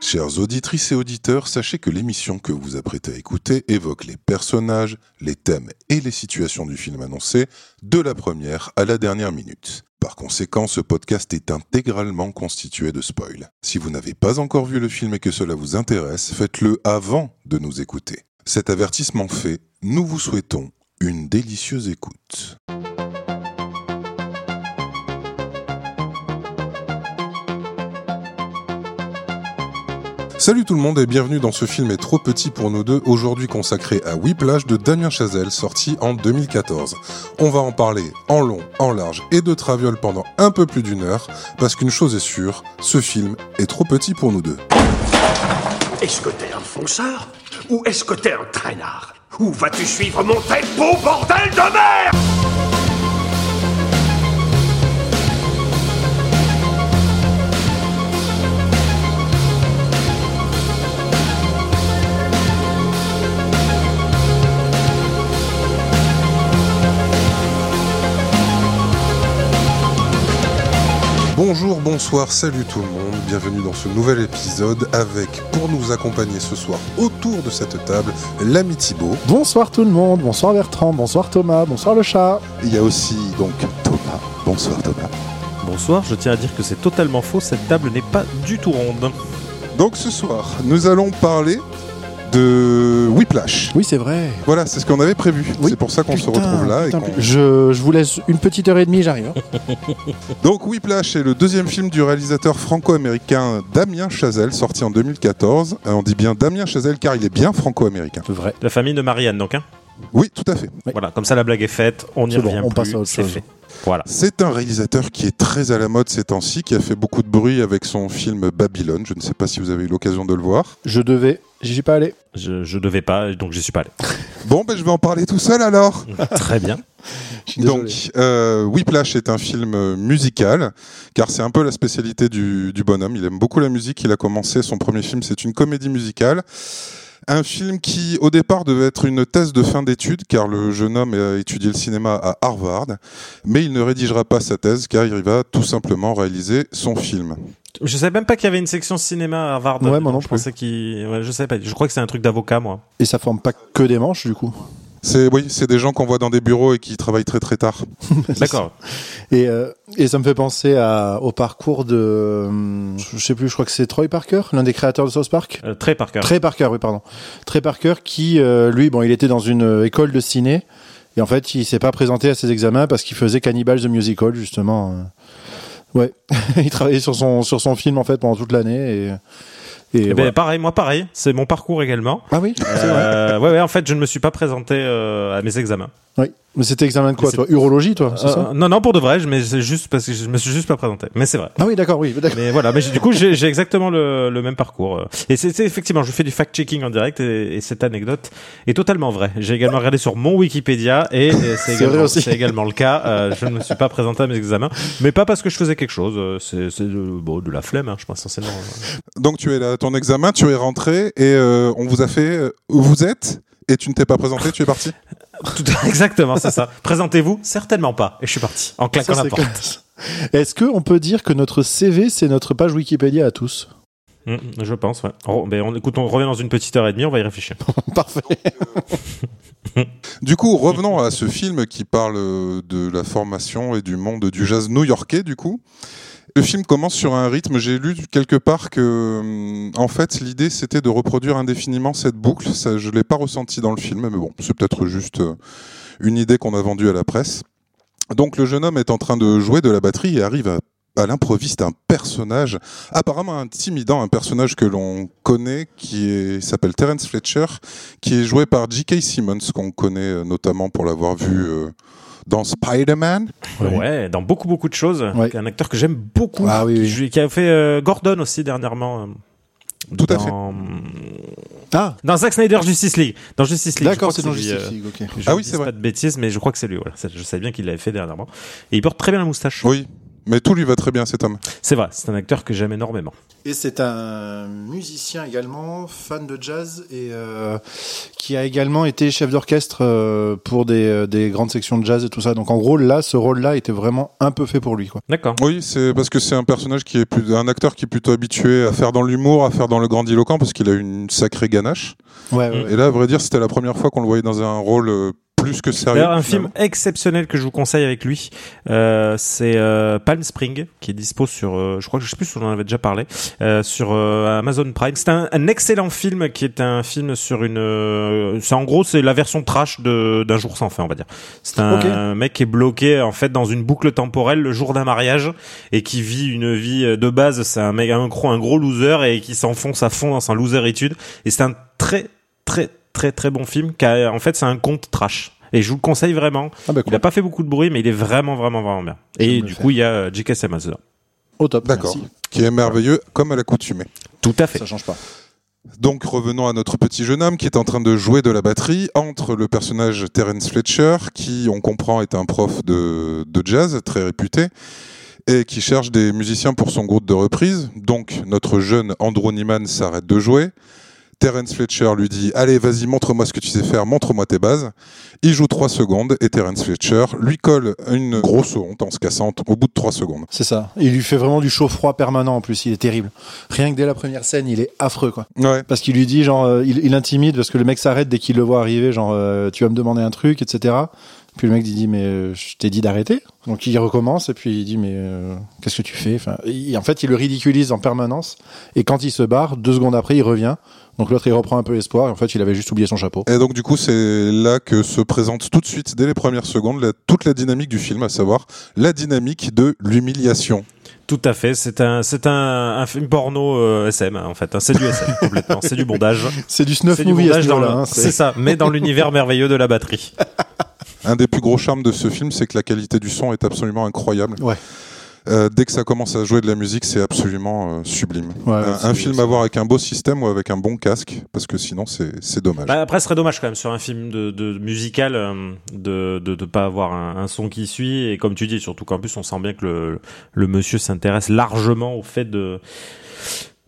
Chères auditrices et auditeurs, sachez que l'émission que vous apprêtez à écouter évoque les personnages, les thèmes et les situations du film annoncé de la première à la dernière minute. Par conséquent, ce podcast est intégralement constitué de spoils. Si vous n'avez pas encore vu le film et que cela vous intéresse, faites-le avant de nous écouter. Cet avertissement fait, nous vous souhaitons une délicieuse écoute. Salut tout le monde et bienvenue dans ce film est trop petit pour nous deux, aujourd'hui consacré à Whiplash de Damien Chazelle, sorti en 2014. On va en parler en long, en large et de traviole pendant un peu plus d'une heure, parce qu'une chose est sûre, ce film est trop petit pour nous deux. Est-ce que t'es un fonceur Ou est-ce que t'es un traînard? Où vas-tu suivre mon tempo, bordel de merde? Bonjour, bonsoir, salut tout le monde, bienvenue dans ce nouvel épisode avec, pour nous accompagner ce soir autour de cette table, l'ami Thibaut. Bonsoir tout le monde, bonsoir Bertrand, bonsoir Thomas, bonsoir le chat. Il y a aussi donc Thomas. Bonsoir Thomas. Bonsoir, je tiens à dire que c'est totalement faux, cette table n'est pas du tout ronde. Donc ce soir, nous allons parler de Whiplash. Oui, c'est vrai. Voilà, c'est ce qu'on avait prévu. Oui. C'est pour ça qu'on se retrouve là. putain, je vous laisse une petite heure et demie, j'arrive. hein. Donc Whiplash est le deuxième film du réalisateur franco-américain Damien Chazelle, sorti en 2014. Euh, on dit bien Damien Chazelle car il est bien franco-américain. vrai. La famille de Marianne, donc. Hein Oui, tout à fait. Oui. Voilà, comme ça la blague est faite, on bon, revient on plus, passe à autre c'est chose. fait. Voilà. C'est un réalisateur qui est très à la mode ces temps-ci, qui a fait beaucoup de bruit avec son film Babylone. Je ne sais pas si vous avez eu l'occasion de le voir. Je devais, j'y suis pas allé. Je, je devais pas, donc j'y suis pas allé. Bon, ben, je vais en parler tout seul alors. Très bien. Donc, euh, Whiplash est un film euh, musical, car c'est un peu la spécialité du, du bonhomme. Il aime beaucoup la musique. Il a commencé son premier film, c'est une comédie musicale. Un film qui, au départ, devait être une thèse de fin d'études, car le jeune homme a étudié le cinéma à Harvard, mais il ne rédigera pas sa thèse, car il va tout simplement réaliser son film. Je savais même pas qu'il y avait une section cinéma à Harvard. Ouais, moi non je plus. pensais qu'il. Ouais, je savais pas. Je crois que c'est un truc d'avocat, moi. Et ça forme pas que des manches, du coup? C'est oui, c'est des gens qu'on voit dans des bureaux et qui travaillent très très tard. D'accord. Et, euh, et ça me fait penser à, au parcours de, je sais plus, je crois que c'est Troy Parker, l'un des créateurs de South Park. Euh, très par cœur. Trey Parker, oui, pardon. Trey Parker qui, euh, lui, bon, il était dans une euh, école de ciné et en fait, il s'est pas présenté à ses examens parce qu'il faisait Cannibal the Musical, justement. Ouais, il travaillait sur son sur son film en fait pendant toute l'année et. Et Eh ben, voilà. pareil, moi pareil. C'est mon parcours également. Ah oui, c'est vrai. Euh, ouais, ouais, en fait, je ne me suis pas présenté euh, à mes examens. Oui. Mais c'était examen de quoi, toi? Urologie, toi, Euh, ça? non, non, pour de vrai, je- mais c'est juste parce que je me suis juste pas présenté. Mais c'est vrai. Ah oui, d'accord, oui, d'accord. Mais voilà, mais du coup, j'ai j'ai exactement le, le même parcours. euh. Et c'est c'est effectivement, je fais du fact-checking en direct et, et cette anecdote est totalement vraie. J'ai également regardé sur mon Wikipédia et, et c'est également, également le cas. Euh, je ne me suis pas présenté à mes examens, mais pas parce que je faisais quelque chose. C'est c'est de, bon, de la flemme, hein, je pense essentiellement. Donc tu es là ton examen, tu es rentré et euh, on vous a fait où vous êtes? Et tu ne t'es pas présenté, tu es parti. Tout, exactement, c'est ça. Présentez-vous Certainement pas. Et je suis parti en claquant Ça, la porte. Est-ce que on peut dire que notre CV c'est notre page Wikipédia à tous Mm, je pense, ouais. Oh, ben, on, écoute, on revient dans une petite heure et demie, on va y réfléchir. Parfait. Du coup, revenons à ce film qui parle euh, de la formation et du monde du jazz new-yorkais, du coup. Le film commence sur un rythme. J'ai lu quelque part que, hum, en fait, l'idée c'était de reproduire indéfiniment cette boucle. Ça, je l'ai pas ressenti dans le film, mais bon, c'est peut-être juste euh, une idée qu'on a vendue à la presse. Donc, le jeune homme est en train de jouer de la batterie et arrive à, l'improviste un personnage apparemment intimidant, un personnage que l'on connaît qui s'appelle Terence Fletcher, qui est joué par J.K. Simmons, qu'on connaît euh, notamment pour l'avoir vu euh, dans Spider-Man. Ouais. dans beaucoup, beaucoup de choses. Ouais. Un acteur que j'aime beaucoup. Ah oui, qui, oui. qui a fait euh, Gordon aussi dernièrement. euh, Tout à dans- Ah, Dans Zack Snyder Justice League. Dans Justice League. d'accord, c'est dans Justice euh, League, ok. je Ah oui, c'est vrai. Pas de bêtises, mais je crois que c'est lui. Voilà. Je savais bien qu'il l'avait fait dernièrement. Et il porte très bien la moustache. Oui. Mais tout lui va très bien cet homme. C'est vrai, c'est un acteur que j'aime énormément. Et c'est un musicien également, fan de jazz, et euh, qui a également été chef d'orchestre euh, pour des, euh, des, grandes sections de jazz et tout ça. Donc en gros, là, ce rôle-là était vraiment un peu fait pour lui. D'accord. Oui, c'est parce que c'est un personnage qui est plus, un acteur qui est plutôt habitué à faire dans l'humour, à faire dans le grandiloquent, parce qu'il a une sacrée ganache. Ouais, ouais, Et là, à vrai dire, c'était la première fois qu'on le voyait dans un rôle euh, plus que sérieux. D'ailleurs, un film exceptionnel que je vous conseille avec lui, euh, c'est euh, Palm Spring, qui est dispo sur, euh, je crois que je sais plus si on en avait déjà parlé, euh, sur euh, Amazon Prime. C'est un, un excellent film qui est un film sur une, euh, c'est en gros c'est la version trash de d'un jour sans fin, on va dire. C'est un, Ok. mec qui est bloqué en fait dans une boucle temporelle le jour d'un mariage et qui vit une vie de base. C'est un mec un gros un gros loser et qui s'enfonce à fond dans sa loseritude. Et c'est un très très très très bon film. Qui a, en fait, c'est un conte trash. Et je vous le conseille vraiment. Ah bah Il cool. a pas fait beaucoup de bruit, mais il est vraiment, vraiment, vraiment bien. Et du coup, il y a J.K. Simmons dedans. Au top. D'accord. Qui est merveilleux comme à l'accoutumée. Tout à fait. Ça change pas. Donc revenons à notre petit jeune homme qui est en train de jouer de la batterie entre le personnage Terence Fletcher, qui on comprend est un prof de, de jazz très réputé, et qui cherche des musiciens pour son groupe de reprise. Donc notre jeune Andrew Niman s'arrête de jouer. Terence Fletcher lui dit Allez, vas-y, montre-moi ce que tu sais faire, montre-moi tes bases. Il joue 3 secondes et Terence Fletcher lui colle une grosse honte en se cassant au bout de 3 secondes. C'est ça. Il lui fait vraiment du chaud-froid permanent en plus. Il est terrible. Rien que dès la première scène, il est affreux, quoi. Ouais, Parce qu'il lui dit, genre, euh, il, il intimide parce que le mec s'arrête dès qu'il le voit arriver, genre, euh, tu vas me demander un truc, etc. Puis le mec dit, mais euh, je t'ai dit d'arrêter. Donc il recommence et puis il dit, mais euh, qu'est-ce que tu fais? Enfin, il- En fait, il le ridiculise en permanence. Et quand il se barre, deux secondes après, il revient. Donc l'autre, il reprend un peu espoir. Et en fait, il avait juste oublié son chapeau. Et donc du coup, c'est là que se présente tout de suite, dès les premières secondes, la- toute la dynamique du film, à savoir la dynamique de l'humiliation. Tout à fait. C'est un, c'est un, un film porno euh, SM, hein, en fait. hein. C'est du SM, complètement. C'est du bondage. C'est du snuff C'est du bondage ce dans hein, c'est ça. Mais dans l'univers merveilleux de la batterie. Un des plus gros charmes de ce film, c'est que la qualité du son est absolument incroyable. Ouais. Euh, dès que ça commence à jouer de la musique, c'est absolument euh, sublime. Ouais, un, film à voir avec un beau système ou avec un bon casque, parce que sinon c'est c'est dommage. Bah, après, ce serait dommage quand même sur un film de, de musical euh, de, de de pas avoir un, un son qui suit et comme tu dis, surtout qu'en plus on sent bien que le, le monsieur s'intéresse largement au fait de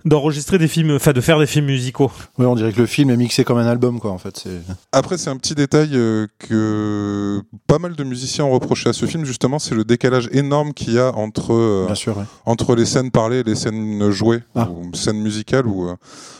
d'enregistrer des films, enfin de faire des films musicaux. Ouais, on dirait que le film est mixé comme un album, quoi. En fait, c'est. Après, c'est un petit détail euh, que pas mal de musiciens ont reproché à ce film, justement, c'est le décalage énorme qu'il y a entre euh, Bien sûr. ouais. entre les scènes parlées et les scènes jouées, Ah. ou scènes musicales où euh,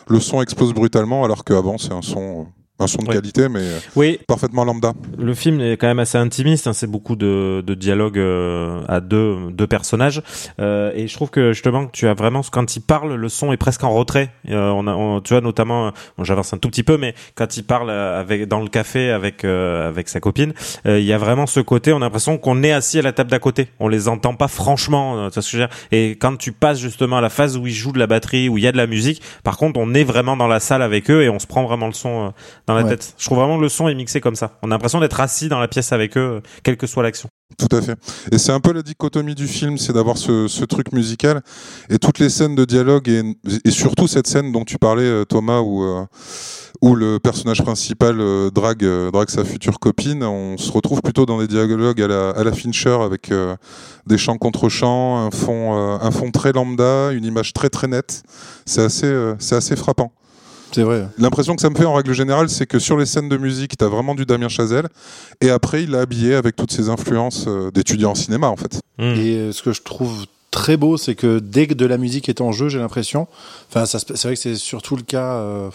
le son explose brutalement, alors qu'avant c'est un son, un son de Ouais. qualité, mais euh, Oui, parfaitement lambda. Le film est quand même assez intimiste, hein, c'est beaucoup de, de dialogue euh, à deux, deux personnages, euh, et je trouve que justement tu as vraiment quand il parle, le son est presque en retrait. Euh, on a, on- tu vois notamment, bon, j'avance un tout petit peu, mais quand il parle euh, avec dans le café avec euh, avec sa copine, euh, il y a vraiment ce côté, on a l'impression qu'on est assis à la table d'à côté, on les entend pas franchement, euh, tu vois ce que je veux dire. Et quand tu passes justement à la phase où ils jouent de la batterie, où il y a de la musique, par contre on est vraiment dans la salle avec eux et on se prend vraiment le son euh, dans la Ouais. tête. Je trouve vraiment que le son est mixé comme ça. On a l'impression d'être assis dans la pièce avec eux, euh, quelle que soit l'action. Tout à fait. Et c'est un peu la dichotomie du film, c'est d'avoir ce, ce truc musical et toutes les scènes de dialogue et, et surtout cette scène dont tu parlais, euh, Thomas, où, euh, où le personnage principal euh, drague, euh, drague sa future copine. On se retrouve plutôt dans des dialogues à la, à la Fincher avec des chants contre chants, un fond, un fond très lambda, une image très très nette. C'est assez, c'est assez frappant. C'est vrai. L'impression que ça me fait en règle générale, c'est que sur les scènes de musique, t'as vraiment du Damien Chazelle, et après il l'a habillé avec toutes ses influences euh, d'étudiant en cinéma en fait. Mm. Et euh, ce que je trouve très beau, c'est que dès que de la musique est en jeu, j'ai l'impression. Enfin, c'est vrai que c'est surtout le cas. euh,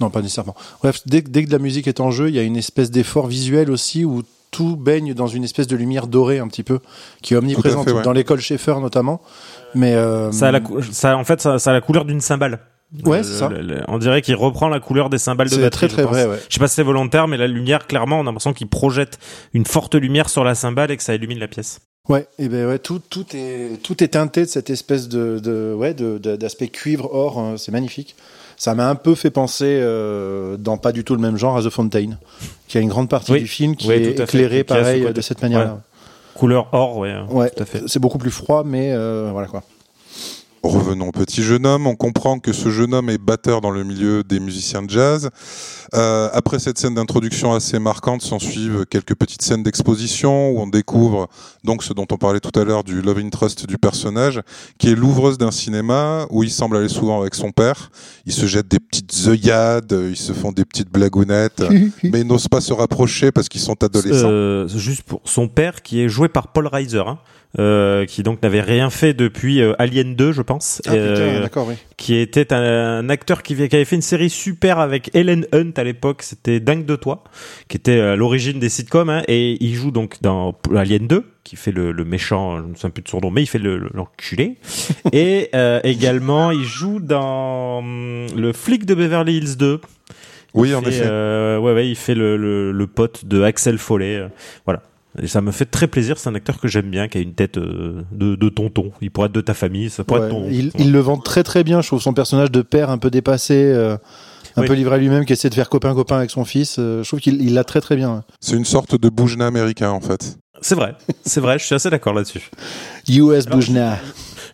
Non, pas nécessairement. Bref, dès, que- dès que de la musique est en jeu, il y a une espèce d'effort visuel aussi où tout baigne dans une espèce de lumière dorée un petit peu, qui est omniprésente fait, ouais. dans l'école Schaeffer notamment. Mais euh, Ça a la, cou- ça, en fait, ça, ça a la couleur d'une cymbale. Ouais, c'est ça. le- le- on dirait qu'il reprend la couleur des cymbales de c'est batterie. très très je vrai. Ouais. Je sais pas si c'est volontaire, mais la lumière, clairement, on a l'impression qu'il projette une forte lumière sur la cymbale et que ça illumine la pièce. Ouais, et ben ouais, tout tout est tout est teinté de cette espèce de, de ouais de de- d'aspect cuivre or, euh, c'est magnifique. Ça m'a un peu fait penser euh, dans pas du tout le même genre à The Fountain, qui a une grande partie Oui. du film qui est éclairée ce pareil de cette manière-là. Couleur or, ouais. Ouais, Tout à fait. c'est beaucoup plus froid, mais euh, voilà quoi. Revenons au petit jeune homme. On comprend que ce jeune homme est batteur dans le milieu des musiciens de jazz. Euh, après cette scène d'introduction assez marquante, s'en suivent quelques petites scènes d'exposition où on découvre donc ce dont on parlait tout à l'heure du love interest du personnage, qui est l'ouvreuse d'un cinéma où il semble aller souvent avec son père. Ils se jettent des petites œillades, ils se font des petites blagounettes, mais ils n'osent pas se rapprocher parce qu'ils sont adolescents. Euh, juste pour son père qui est joué par Paul Reiser. Hein. Euh, qui donc n'avait rien fait depuis euh, Alien 2, je pense. Ah, Euh, d'accord, oui. qui était un, acteur qui, qui avait fait une série super avec Ellen Hunt à l'époque, c'était Dingue de toi, qui était à l'origine des sitcoms, hein, et il joue donc dans Alien 2, qui fait le, le méchant, je ne me souviens plus de son nom, mais il fait le- le- l'enculé. et euh, également, il joue dans hum, le flic de Beverly Hills 2. Oui, Il en fait, effet. euh, ouais, ouais, il fait le, le, le pote de Axel Follet. euh, voilà. Et ça me fait très plaisir. C'est un acteur que j'aime bien, qui a une tête euh, de, de tonton. Il pourrait être de ta famille, ça pourrait Ouais, être ton. il, le vend très très bien. Je trouve son personnage de père un peu dépassé, euh, un Oui. peu livré à lui-même, qui essaie de faire copain-copain avec son fils. euh, je trouve qu'il il l'a très très bien. C'est une sorte de boujna américain en fait. C'est vrai, c'est vrai. Je suis assez d'accord là-dessus. US Boujna.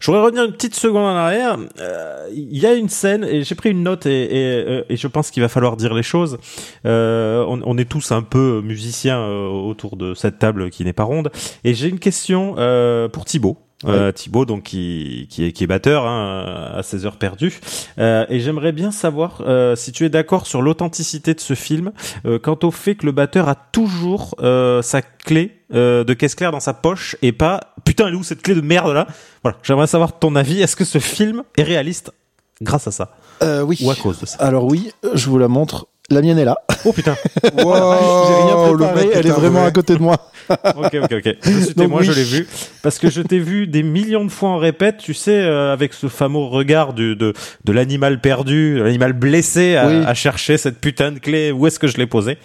Je voudrais revenir une petite seconde en arrière. Euh, Il y a une scène, et j'ai pris une note, et, euh, je pense qu'il va falloir dire les choses. Euh, on, est tous un peu musiciens autour de cette table qui n'est pas ronde. Et j'ai une question pour Thibaut. Euh, Thibaut, donc qui, qui, est, qui est batteur hein, à 16 heures perdues. Euh, et j'aimerais bien savoir euh, si tu es d'accord sur l'authenticité de ce film, euh, quant au fait que le batteur a toujours euh, sa clé euh, de caisse claire dans sa poche et pas putain elle est où cette clé de merde là? Voilà j'aimerais savoir ton avis est-ce que ce film est réaliste grâce à ça? Euh, oui. ou à cause de ça? Alors oui, je vous la montre. La mienne est là. oh putain J'ai rien Wow, le préparé, mec elle est vraiment à côté de moi. Ok ok ok je suis Donc témoin oui. je l'ai vu parce que je t'ai vu des millions de fois en répète tu sais euh, avec ce fameux regard du, de de l'animal perdu de l'animal blessé à, Oui. à chercher cette putain de clé où est-ce que je l'ai posée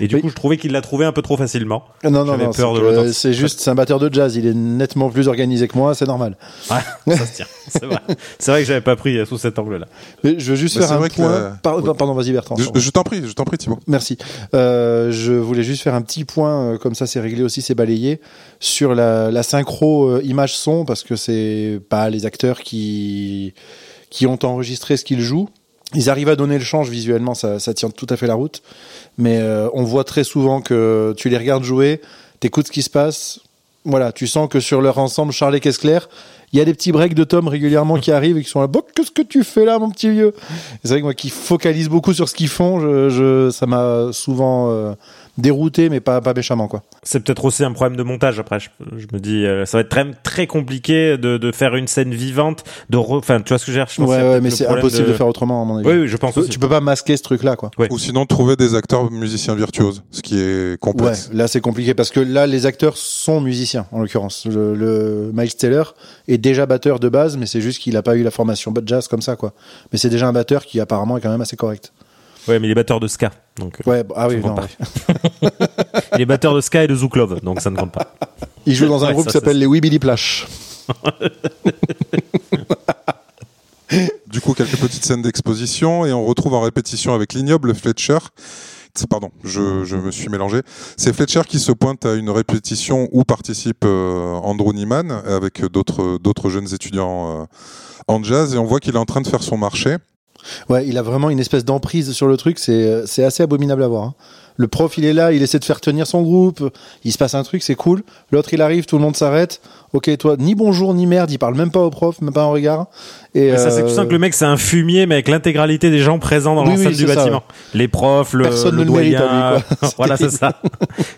et du Oui. coup je trouvais qu'il l'a trouvé un peu trop facilement Non, non, J'avais non. peur c'est de que, l'authenticité. C'est juste, c'est un batteur de jazz. Il est nettement plus organisé que moi, c'est normal. ouais ça se tient c'est vrai c'est vrai que j'avais pas pris euh, sous cet angle là Mais je veux juste Mais faire un point. la- Par- Oui. Pardon, vas-y Bertrand. Je, je t'en prie, je t'en prie Thibaut. Merci. Euh, je voulais juste faire un petit point, euh, comme ça c'est réglé aussi, c'est balayé, sur la, synchro euh, image-son, parce que c'est pas les acteurs qui, qui ont enregistré ce qu'ils jouent. Ils arrivent à donner le change visuellement, ça, tient tout à fait la route. Mais euh, on voit très souvent que tu les regardes jouer, t'écoutes ce qui se passe. Voilà, tu sens que sur leur ensemble, Charles et Kessler, il y a des petits breaks de Tom régulièrement qui arrivent et qui sont là. Bon, qu'est-ce que tu fais là, mon petit vieux? C'est vrai que moi qui focalise beaucoup sur ce qu'ils font, je, ça m'a souvent euh, dérouté, mais pas, pas méchamment, quoi. C'est peut-être aussi un problème de montage après. Je, je me dis, euh, ça va être très, très compliqué de, de faire une scène vivante. De re... Enfin, tu vois ce que je pense Ouais, ouais, mais c'est impossible de... faire autrement, à mon avis. Oui, oui, je pense Tu peux- aussi. tu peux pas masquer ce truc-là, quoi. Ouais. Ou sinon trouver des acteurs musiciens virtuoses, ce qui est Ouais, complexe. là c'est compliqué parce que là les acteurs sont musiciens en l'occurrence. Le, le Miles Taylor est déjà batteur de base, mais c'est juste qu'il a pas eu la formation jazz comme ça quoi. Mais c'est déjà un batteur qui apparemment est quand même assez correct. Ouais, mais il est batteur de ska. Donc, euh, Ouais, bah, ah oui, non, ouais. il est batteur de ska et de Zouk Love, donc ça ne compte pas. Il joue dans un Ouais, groupe ça, qui s'appelle les Weebily Plash. Du coup, quelques petites scènes d'exposition et on retrouve en répétition avec l'ignoble Fletcher. Pardon, je, je me suis mélangé. C'est Fletcher qui se pointe à une répétition où participe euh, Andrew Neiman avec d'autres d'autres jeunes étudiants euh, en jazz et on voit qu'il est en train de faire son marché. Ouais, il a vraiment une espèce d'emprise sur le truc, c'est c'est assez abominable à voir. hein. Le prof, il est là, il essaie de faire tenir son groupe, il se passe un truc, c'est cool. L'autre, il arrive, tout le monde s'arrête. Ok, toi, ni bonjour, ni merde, il parle même pas au prof, même pas en regard. Et Mais ça, c'est euh, sens que le mec, c'est un fumier, mais avec l'intégralité des gens présents dans Oui, l'enceinte oui, du ça, bâtiment. Les profs, le, Personne le ne le mérite doyen. à lui, quoi. voilà, c'est ça.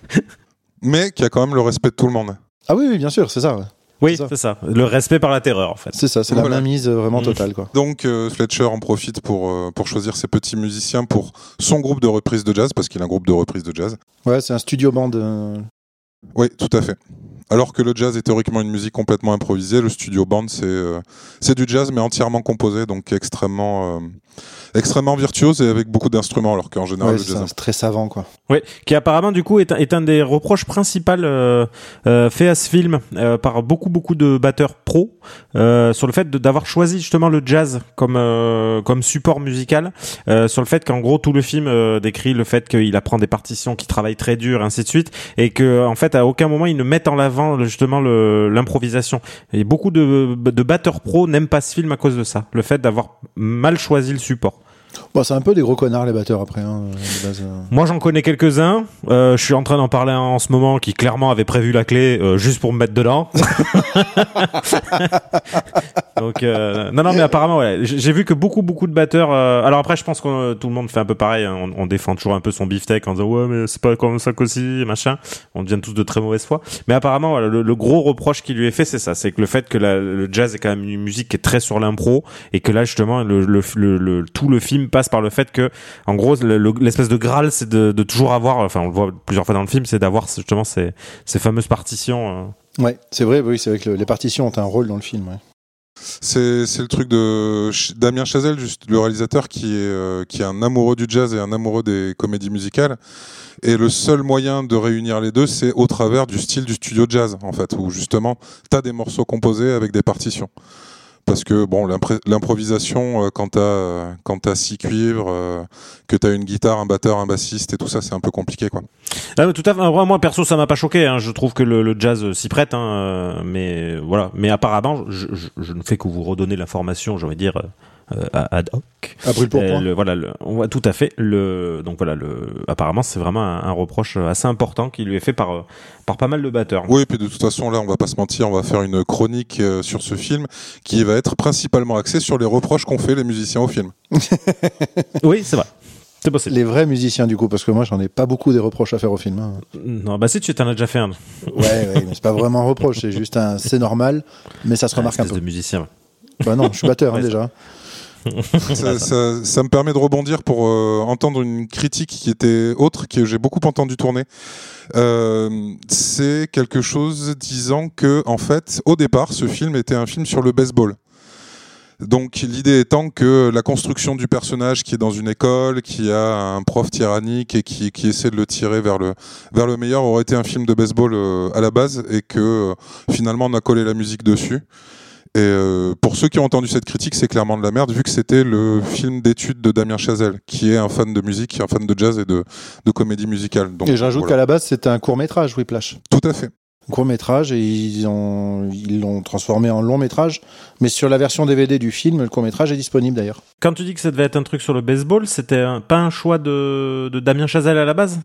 mais qui a quand même le respect de tout le monde. Ah oui, oui, bien sûr, c'est ça. ouais. Oui, C'est ça. Le respect par la terreur, en fait. C'est ça, c'est Voilà. la mainmise euh, vraiment Mmh. totale, quoi. Donc euh, Fletcher en profite pour, euh, pour choisir ses petits musiciens pour son groupe de reprise de jazz, parce qu'il a un groupe de reprise de jazz. Ouais, c'est un studio band. euh, Oui, tout à fait. Alors que le jazz est théoriquement une musique complètement improvisée, le studio band c'est euh, c'est du jazz mais entièrement composé, donc extrêmement euh, extrêmement virtuose et avec beaucoup d'instruments, alors qu'en général ouais, le jazz très savant, quoi. Oui, qui apparemment du coup est un, est un des reproches principaux euh, euh, fait à ce film euh, par beaucoup beaucoup de batteurs pros euh, sur le fait de- d'avoir choisi justement le jazz comme euh, comme support musical, euh, sur le fait qu'en gros tout le film euh, décrit le fait qu'il apprend des partitions, qu'il travaille très dur, ainsi de suite, et que en fait à aucun moment ils ne mettent en avant justement le- l'improvisation. Et beaucoup de, de batteurs pro n'aiment pas ce film à cause de ça, le fait d'avoir mal choisi le support. Bon, c'est un peu des gros connards les batteurs après. Hein, de base, euh. Moi, j'en connais quelques-uns. Euh, je suis en train d'en parler en ce moment qui clairement avait prévu la clé euh, juste pour me mettre dedans. Donc non, non, mais apparemment, ouais, j'ai vu que beaucoup, beaucoup de batteurs. alors après, je pense que tout le monde fait un peu pareil. hein. On, on défend toujours un peu son beefsteak en disant ouais, mais c'est pas comme ça qu'aussi, machin. On devient tous de très mauvaise foi. Mais apparemment, voilà, le, le gros reproche qui lui est fait, c'est ça, c'est que le fait que la- le jazz est quand même une musique qui est très sur l'impro et que là justement, le, le, le- le- tout le film passe par le fait que, en gros, le- le- l'espèce de graal, c'est de, de toujours avoir, enfin, on le voit plusieurs fois dans le film, c'est d'avoir justement ces, ces fameuses partitions. euh, Ouais, c'est vrai. Oui, c'est vrai que le- les partitions ont un rôle dans le film. Ouais. C'est le truc de Damien Chazelle, juste le réalisateur qui est euh, qui est un amoureux du jazz et un amoureux des comédies musicales. Et le seul moyen de réunir les deux, c'est au travers du style du studio jazz, en fait, où justement, t'as des morceaux composés avec des partitions. Parce que bon, l'improvisation, euh, quand t'as euh, quand t'as six cuivres, euh, que t'as une guitare, un batteur, un bassiste et tout ça, c'est un peu compliqué, quoi. Ah, tout à fait. Moi, perso, ça m'a pas choqué. Hein. Je trouve que le, jazz s'y prête, hein, mais voilà. Mais apparemment, je, je, ne fais que vous redonner l'information, j'ai envie dire ad hoc. À brûle pour Euh, point. le- voilà, le, on voit tout à fait. Le, donc voilà, le, apparemment, c'est vraiment un, un reproche assez important qui lui est fait par euh, par pas mal de batteurs. Oui, et puis de toute façon, là, on va pas se mentir, on va faire une chronique euh, sur ce film qui va être principalement axée sur les reproches qu'ont fait les musiciens au film. Oui, c'est vrai. C'est possible. Les vrais musiciens du coup, parce que moi j'en ai pas beaucoup des reproches à faire au film. hein. Non, bah si tu t'en as déjà fait un. Ouais, ouais, mais c'est pas vraiment un reproche, c'est juste un, c'est normal, mais ça se remarque un peu. de musicien. Bah non, je suis batteur hein, déjà. ça, me permet de rebondir pour euh, entendre une critique qui était autre, que j'ai beaucoup entendu tourner. Euh, c'est quelque chose disant que, en fait, au départ, ce film était un film sur le baseball. Donc l'idée étant que la construction du personnage qui est dans une école, qui a un prof tyrannique et qui, essaie de le tirer vers le, meilleur aurait été un film de baseball euh, à la base et que finalement on a collé la musique dessus. Et euh, pour ceux qui ont entendu cette critique, c'est clairement de la merde, vu que c'était le film d'études de Damien Chazelle, qui est un fan de musique, qui est un fan de jazz et de, de comédie musicale. Donc, Et j'ajoute voilà. qu'à la base c'était un court métrage, Whiplash. Tout à fait. court métrage et ils ont ils l'ont transformé en long métrage. Mais sur la version DVD du film, le court métrage est disponible d'ailleurs. Quand tu dis que ça devait être un truc sur le baseball, c'était un- pas un choix de, de Damien Chazelle à la base?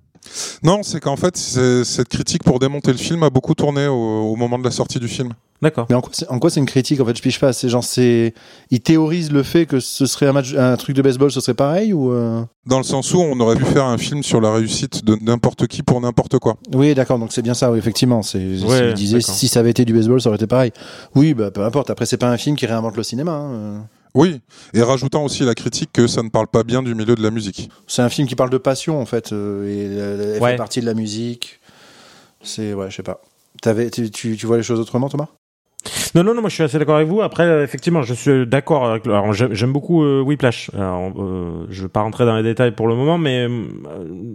Non, c'est qu'en fait, cette critique pour démonter le film a beaucoup tourné au, au moment de la sortie du film. D'accord. Mais en quoi c'est, une critique en fait? Je piche pas. C'est genre c'est ils théorisent le fait que ce serait un match un truc de baseball, ce serait pareil ou euh? Dans le sens où on aurait pu faire un film sur la réussite de n'importe qui pour n'importe quoi. Oui, d'accord. Donc c'est bien ça. Oui, effectivement. C'est Ouais, si ça avait été du baseball, ça aurait été pareil. Oui, bah peu importe. Après c'est pas un film qui réinvente le cinéma. hein, euh. Oui, et rajoutant aussi la critique que ça ne parle pas bien du milieu de la musique. C'est un film qui parle de passion en fait euh, et elle, elle Ouais. fait partie de la musique. C'est ouais, je sais pas. T'avais, tu, tu, tu vois les choses autrement, Thomas? Non, non, non, moi je suis assez d'accord avec vous. Après, euh, effectivement, je suis d'accord avec. Alors, j'aime j'aime beaucoup euh, Whiplash. Alors, euh, je vais pas rentrer dans les détails pour le moment, mais euh,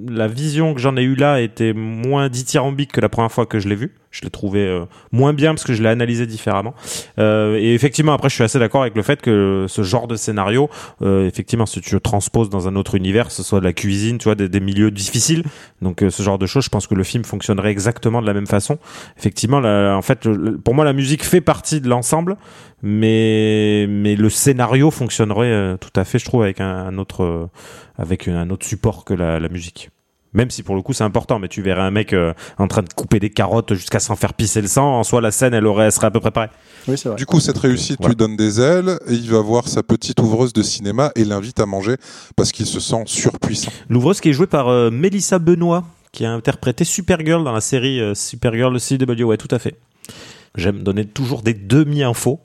la vision que j'en ai eue là était moins dithyrambique que la première fois que je l'ai vu. Je l'ai trouvé euh, moins bien parce que je l'ai analysé différemment. Euh, et effectivement, après, je suis assez d'accord avec le fait que ce genre de scénario, euh, effectivement, si tu le transposes dans un autre univers, ce soit de la cuisine, tu vois, des, milieux difficiles, donc euh, ce genre de choses, je pense que le film fonctionnerait exactement de la même façon. Effectivement, la- en fait, pour moi, la musique fait partie de l'ensemble, mais mais le scénario fonctionnerait euh, tout à fait, je trouve, avec un, un autre euh, avec un autre support que la, la musique. Même si pour le coup c'est important, mais tu verrais un mec euh, en train de couper des carottes jusqu'à s'en faire pisser le sang, en soi la scène elle aurait elle serait à peu près pareille. Oui, c'est vrai. Du coup, cette réussite Voilà. lui donne des ailes, et il va voir sa petite ouvreuse de cinéma et l'invite à manger parce qu'il se sent surpuissant. L'ouvreuse qui est jouée par euh, Mélissa Benoît, qui a interprété Supergirl dans la série euh, Supergirl CW, ouais tout à fait. J'aime donner toujours des demi-infos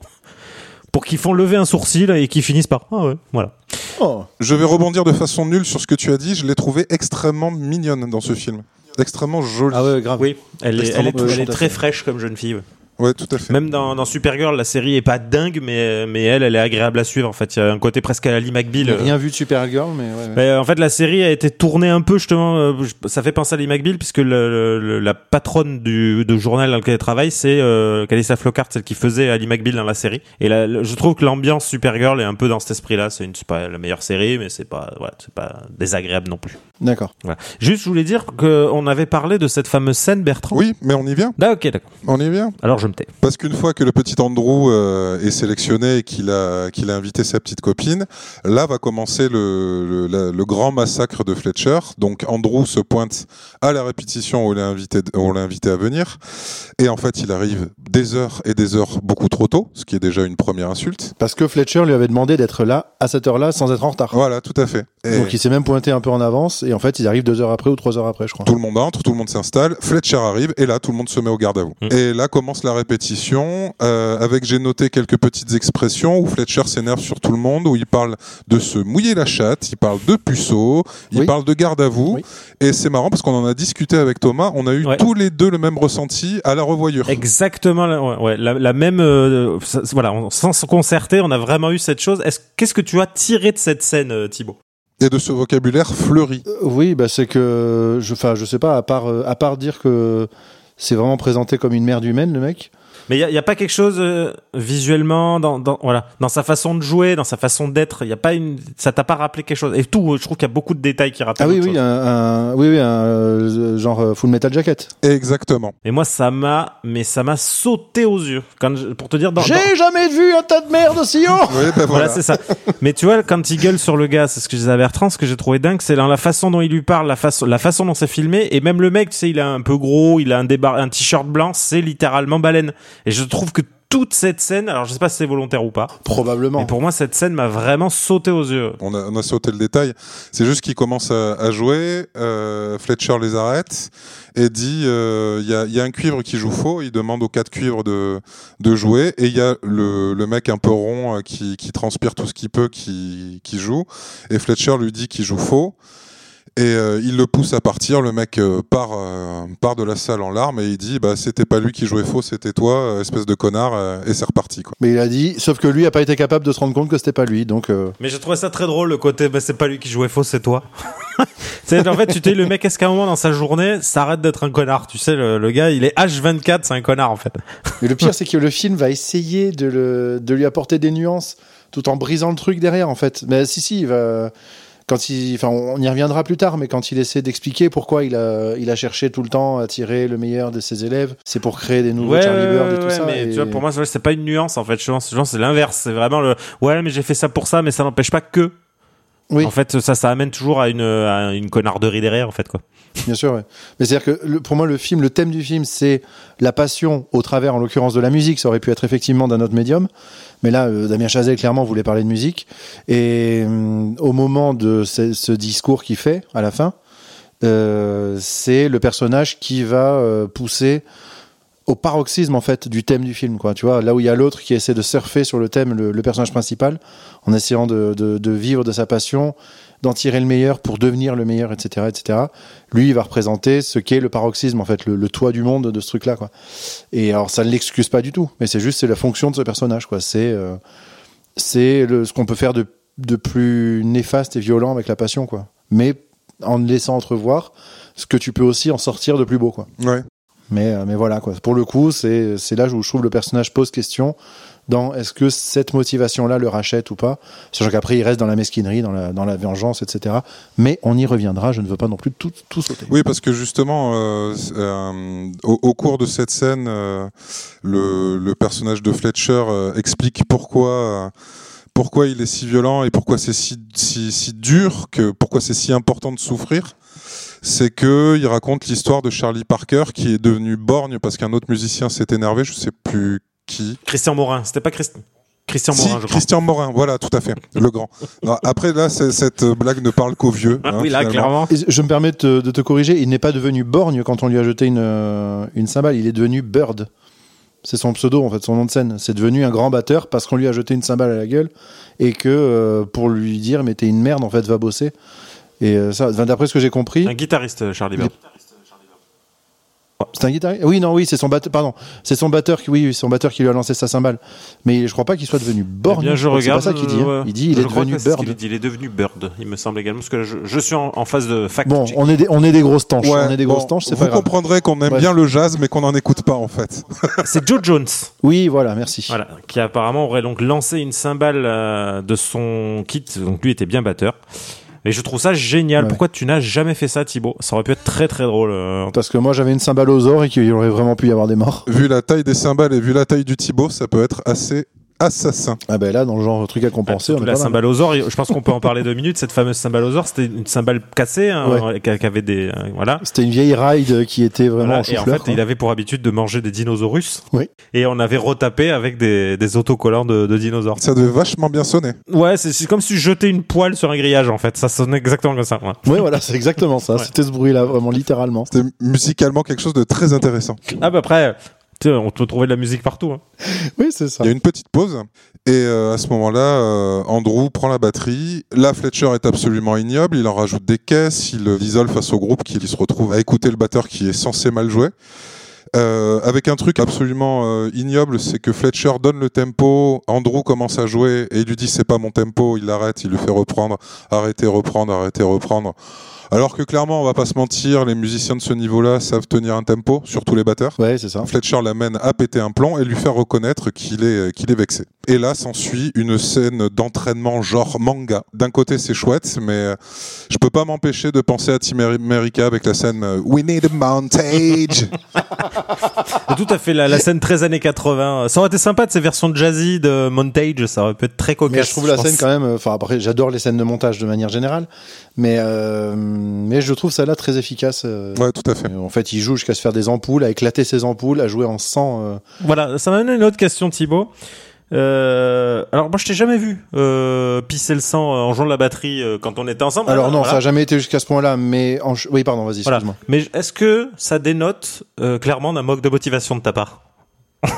pour qu'ils font lever un sourcil et qu'ils finissent par ah ouais voilà. Oh, Je vais rebondir de façon nulle sur ce que tu as dit. Je l'ai trouvée extrêmement mignonne dans ce film. Extrêmement jolie. ah ouais, grave. Oui, elle est, elle est, elle est très fraîche comme jeune fille. Ouais. Tout à fait. Même dans, dans Supergirl, la série est pas dingue, mais, mais elle, elle est agréable à suivre. En fait, il y a un côté presque à la Lee McBeal. J'ai rien vu de Supergirl, mais ouais, ouais. Mais, euh, en fait, la série a été tournée un peu justement. euh, ça fait penser à Lee McBeal puisque le, le- la patronne du de journal dans lequel elle travaille, c'est euh, Calissa Flockhart, celle qui faisait Ali McBeal dans la série. Et là, je trouve que l'ambiance Supergirl est un peu dans cet esprit-là. C'est une, c'est pas la meilleure série, mais c'est pas, voilà, c'est pas désagréable non plus. D'accord. Voilà. Juste, je voulais dire qu'on avait parlé de cette fameuse scène, Bertrand. Oui, mais on y vient. Ah, ok, d'accord. On y vient. Alors je Parce qu'une fois que le petit Andrew euh, est sélectionné et qu'il a, qu'il a invité sa petite copine, là va commencer le, le, la- le grand massacre de Fletcher. Donc Andrew se pointe à la répétition où on l'a invité, où on l'a invité à venir. Et en fait, il arrive des heures et des heures beaucoup trop tôt, ce qui est déjà une première insulte. Parce que Fletcher lui avait demandé d'être là à cette heure-là sans être en retard. Voilà, tout à fait. Et Donc il s'est même pointé un peu en avance et en fait ils arrivent deux heures après ou trois heures après, je crois. tout le monde entre, tout le monde s'installe, Fletcher arrive et là tout le monde se met au garde à vous. Mm. Et là commence la répétition euh, avec j'ai noté quelques petites expressions où Fletcher s'énerve sur tout le monde, où il parle de se mouiller la chatte, il parle de puceau, il Oui. parle de garde à vous. Oui. Et c'est marrant parce qu'on en a discuté avec Thomas, on a eu Ouais. tous les deux le même ressenti à la revoyure. Exactement, la, ouais, ouais, la, la même. euh, ça- voilà, on- sans se concerter, on a vraiment eu cette chose. Est-ce qu'est-ce que tu as tiré de cette scène, euh, Thibaut? Et de ce vocabulaire fleuri. Euh, Oui, bah c'est que je, enfin, je sais pas, à part, euh, à part dire que c'est vraiment présenté comme une merde humaine, le mec? Mais il y a, y a pas quelque chose euh, visuellement dans, dans voilà dans sa façon de jouer, dans sa façon d'être. Il y a pas une. Ça t'a pas rappelé quelque chose Et tout, je trouve qu'il y a beaucoup de détails qui rappellent. Ah oui, oui, chose. un, un- oui, oui, un, euh, genre euh, Full Metal Jacket. Exactement. Et moi, ça m'a, mais ça m'a sauté aux yeux. Quand je- pour te dire, dans, dans- J'ai jamais vu un tas de merde aussi haut. Oui, ben Voilà, voilà. c'est ça. Mais tu vois, quand il gueule sur le gars, c'est ce que je disais à Bertrand, ce que j'ai trouvé dingue, c'est dans la façon dont il lui parle, la façon, la façon dont c'est filmé, et même le mec, tu sais, il a un peu gros, il a un débar, un t-shirt blanc, c'est littéralement baleine. Et je trouve que toute cette scène, alors je sais pas si c'est volontaire ou pas, Probablement. mais pour moi, cette scène m'a vraiment sauté aux yeux. On a, on a sauté le détail. C'est juste qu'ils commencent à, à jouer. euh, Fletcher les arrête et dit euh, il y, a, il y a un cuivre qui joue faux. Il demande aux quatre cuivres de, de jouer. Et il y a le, le mec un peu rond euh, qui, qui transpire tout ce qu'il peut qui, qui joue. Et Fletcher lui dit qu'il joue faux. Et euh, il le pousse à partir. Le mec euh, part, euh, part de la salle en larmes et il dit bah, C'était pas lui qui jouait faux, c'était toi, euh, espèce de connard. euh, et c'est reparti. Quoi. Mais il a dit, sauf que lui a pas été capable de se rendre compte que c'était pas lui, donc. euh, Mais j'ai trouvé ça très drôle, le côté, bah, c'est pas lui qui jouait faux, c'est toi. c'est, en fait, tu t'es, le mec, est-ce qu'à un moment dans sa journée, s'arrête d'être un connard? Tu sais, le, le gars, il est H24, c'est un connard, en fait. Mais le pire, c'est que le film va essayer de, le, de lui apporter des nuances tout en brisant le truc derrière, en fait. Mais si, si, il va. Quand il, enfin, on y reviendra plus tard, mais quand il essaie d'expliquer pourquoi il a, il a cherché tout le temps à tirer le meilleur de ses élèves, c'est pour créer des nouveaux Charlie Bird et tout ouais, ça. mais et- tu vois, pour moi, c'est pas une nuance, en fait. Je pense, pense c'est l'inverse. C'est vraiment le, ouais, mais j'ai fait ça pour ça, mais ça n'empêche pas que. Oui. En fait, ça, ça amène toujours à une, à une connarderie derrière, en fait, quoi. Bien sûr, ouais. Mais c'est-à-dire que le- pour moi, le film, le thème du film, c'est la passion au travers, en l'occurrence, de la musique. Ça aurait pu être effectivement d'un autre médium. Mais là, euh, Damien Chazelle, clairement, voulait parler de musique. Et hum, au moment de ce, ce discours qu'il fait, à la fin, euh, c'est le personnage qui va euh, pousser au paroxysme en fait du thème du film quoi. Tu vois là où il y a l'autre qui essaie de surfer sur le thème le, personnage principal en essayant de, de- vivre de sa passion d'en tirer le meilleur pour devenir le meilleur etc etc lui il va représenter ce qu'est le paroxysme en fait le, toit du monde de ce truc là quoi. Et alors ça ne l'excuse pas du tout mais c'est juste c'est la fonction de ce personnage quoi. C'est euh, c'est ce qu'on peut faire de, de plus néfaste et violent avec la passion quoi. Mais en laissant entrevoir ce que tu peux aussi en sortir de plus beau quoi. Ouais. Mais, euh, mais voilà, quoi. Pour le coup, c'est là où je trouve le personnage pose question dans est-ce que cette motivation-là le rachète ou pas Sachant qu'après, il reste dans la mesquinerie, dans la, dans la vengeance, etc. Mais on y reviendra, je ne veux pas non plus tout, tout sauter. Oui, parce que justement, euh, euh, au, cours de cette scène, le, le personnage de Fletcher explique pourquoi, pourquoi il est si violent et pourquoi c'est si, si, si dur, que, pourquoi c'est si important de souffrir. C'est que il raconte l'histoire de Charlie Parker qui est devenu borgne parce qu'un autre musicien s'est énervé, je sais plus qui. Christian Morin. C'était pas Christ- Christian Si, Morin, je crois. Christian Morin, voilà, tout à fait, le grand. Non, après là, c'est- cette blague ne parle qu'aux vieux. Ah hein, oui, là, finalement. clairement. Et je me permets de te, de te corriger, il n'est pas devenu borgne quand on lui a jeté une, euh, une cymbale, il est devenu Bird. C'est son pseudo, en fait, son nom de scène. C'est devenu un grand batteur parce qu'on lui a jeté une cymbale à la gueule et que euh, pour lui dire, mais t'es une merde, en fait, va bosser. Et euh, ça, enfin, d'après ce que j'ai compris, Un guitariste, Charlie Bird. C'est un guitariste? Oui, non, oui, c'est son batteur. Pardon, c'est son batteur qui, oui, son batteur qui lui a lancé sa cymbale. Mais je crois pas qu'il soit devenu Born. Eh bien, je regarde. C'est pas ça qu'il dit. hein. euh, Il dit, il je est devenu Bird. qu'il dit, Il est devenu Bird, il me semble également, parce que je, je suis en, en phase de fact Bon, check. on est des, on est des grosses tanches. Ouais, on est des bon, grosses tanches, c'est Vous pas grave. comprendrez qu'on aime Ouais. bien le jazz, mais qu'on n'en écoute pas en fait. C'est Joe Jones. Oui, voilà, merci. Voilà, qui apparemment aurait donc lancé une cymbale euh, de son kit, donc lui était bien batteur. Et je trouve ça génial. Ouais. Pourquoi tu n'as jamais fait ça, Thibaut? Ça aurait pu être très très drôle. euh. Parce que moi, j'avais une cymbale aux ors et qu'il aurait vraiment pu y avoir des morts. Vu la taille des cymbales et vu la taille du Thibaut, ça peut être assez assassin. Ah ben là, dans le genre truc à compenser, on la ors, je pense qu'on peut en parler deux minutes. Cette fameuse cymbale aux ors, c'était une cymbale cassée, hein, qui qui avait des, euh, voilà. C'était une vieille ride qui était vraiment Voilà, en et en chou-fleur. fait, il avait pour habitude de manger des dinosaures. Oui. Et on avait retapé avec des, des autocollants de, de dinosaures. Ça devait vachement bien sonner. Ouais, c'est c'est comme si jetais une poêle sur un grillage, en fait. Ça sonnait exactement comme ça. ouais. Oui, voilà, c'est exactement ça. Ouais. C'était ce bruit-là, vraiment littéralement. C'était musicalement quelque chose de très intéressant. Ah bah après, tu on peut trouver de la musique partout. hein. Oui, c'est ça. Il y a une petite pause et euh, à ce moment-là, euh, Andrew prend la batterie. Là, Fletcher est absolument ignoble. Il en rajoute des caisses. Il euh, l'isole face au groupe qui se retrouve à écouter le batteur qui est censé mal jouer. Euh, avec un truc absolument euh, ignoble, c'est que Fletcher donne le tempo, Andrew commence à jouer et il lui dit c'est pas mon tempo, il l'arrête, il le fait reprendre, arrêter, reprendre, arrêter, reprendre. Alors que clairement, on va pas se mentir, les musiciens de ce niveau-là savent tenir un tempo, surtout les batteurs. Ouais, c'est ça. Fletcher l'amène à péter un plomb et lui faire reconnaître qu'il est, qu'il est vexé. Et là s'ensuit une scène d'entraînement genre manga. D'un côté c'est chouette, mais euh, je peux pas m'empêcher de penser à Team America avec la scène euh, We need a montage. Tout à fait la, la scène 13 années 80. Ça aurait été sympa de ces versions jazzy de Montage. Ça aurait pu être très cocasse. Mais je trouve la pense. scène quand même. euh, Enfin, après, j'adore les scènes de montage de manière générale, mais euh, mais je trouve ça là très efficace. euh. ouais, tout à fait. En fait, il joue jusqu'à se faire des ampoules, à éclater ses ampoules, à jouer en sang. euh. Voilà, ça m'amène à une autre question, Thibaut. Euh, alors moi je t'ai jamais vu euh, pisser le sang en jouant de la batterie euh, quand on était ensemble. Alors non, Voilà. ça a jamais été jusqu'à ce point-là, mais en... oui, pardon, vas-y, Voilà. excuse-moi. Mais est-ce que ça dénote euh, clairement d'un manque de motivation de ta part?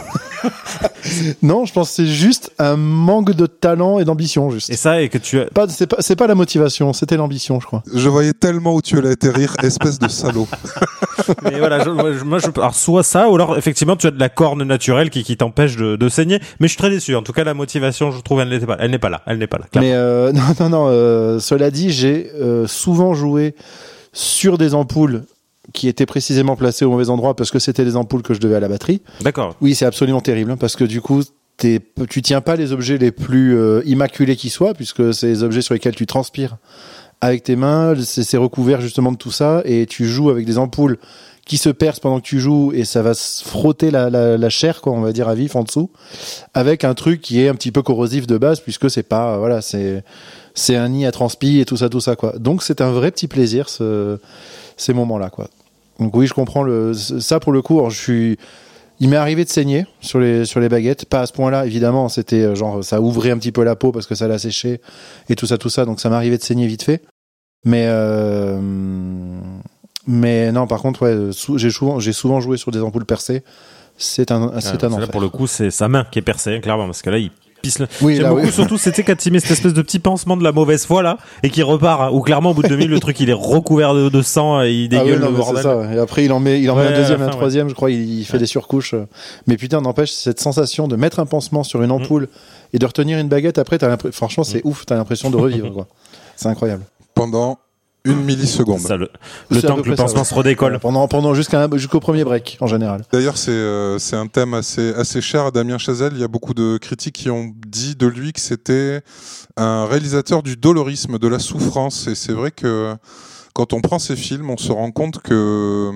Non, je pense que c'est juste un manque de talent et d'ambition, juste. Et ça et que tu as Pas, c'est pas, c'est pas la motivation, c'était l'ambition, je crois. Je voyais tellement où tu allais atterrir, espèce de salaud. Mais voilà, je, moi, je- moi, je, alors soit ça, ou alors effectivement tu as de la corne naturelle qui, qui t'empêche de, de saigner. Mais je suis très déçu. En tout cas, la motivation, je trouve, elle n'était pas, elle n'est pas là. Elle n'est pas là. clairement. Mais euh, non, non, non. euh, cela dit, j'ai euh, souvent joué sur des ampoules qui étaient précisément placées au mauvais endroit parce que c'était des ampoules que je devais à la batterie. D'accord. Oui, c'est absolument terrible hein, parce que du coup, tu tiens pas les objets les plus euh, immaculés qui soient puisque c'est les objets sur lesquels tu transpires avec tes mains. C'est, recouvert justement de tout ça et tu joues avec des ampoules qui se percent pendant que tu joues et ça va se frotter la, la, la chair, quoi, on va dire à vif en dessous, avec un truc qui est un petit peu corrosif de base puisque c'est pas, euh, voilà, c'est c'est un nid à transpi et tout ça, tout ça, quoi. Donc c'est un vrai petit plaisir ce, ces moments-là, quoi. Donc oui, je comprends le ça pour le coup. alors, je suis il m'est arrivé de saigner sur les sur les baguettes, pas à ce point-là évidemment, c'était euh, genre ça ouvrait un petit peu la peau parce que ça l'a séché et tout ça tout ça, donc ça m'arrivait de saigner vite fait. Mais euh, mais non, par contre ouais, j'ai souvent j'ai souvent joué sur des ampoules percées. C'est un c'est Ah, un là, enfer. pour le coup, c'est sa main qui est percée, clairement, parce que là, il pisse. Oui, J'aime beaucoup oui. surtout, c'était quand il met cette espèce de petit pansement de la mauvaise foi là, et qui repart, hein, ou clairement au bout de 2000 le truc il est recouvert de, de sang et il Ah dégueule ouais, non, le mais c'est bordel. ça. ouais. Et après, il en met, il en met un deuxième, un troisième, je crois. Il, il fait des surcouches. Mais putain, n'empêche cette sensation de mettre un pansement sur une Mm. ampoule et de retenir une baguette. Après, t'as l'impression, franchement, c'est ouf. T'as l'impression de revivre, quoi. C'est incroyable. Pendant une milliseconde. Ça, le, temps que le pansement se redécolle. Pendant, pendant jusqu'au premier break, en général. D'ailleurs, c'est euh, c'est un thème assez, assez cher à Damien Chazelle. Il y a beaucoup de critiques qui ont dit de lui que c'était un réalisateur du dolorisme, de la souffrance. Et c'est vrai que quand on prend ces films, on se rend compte que,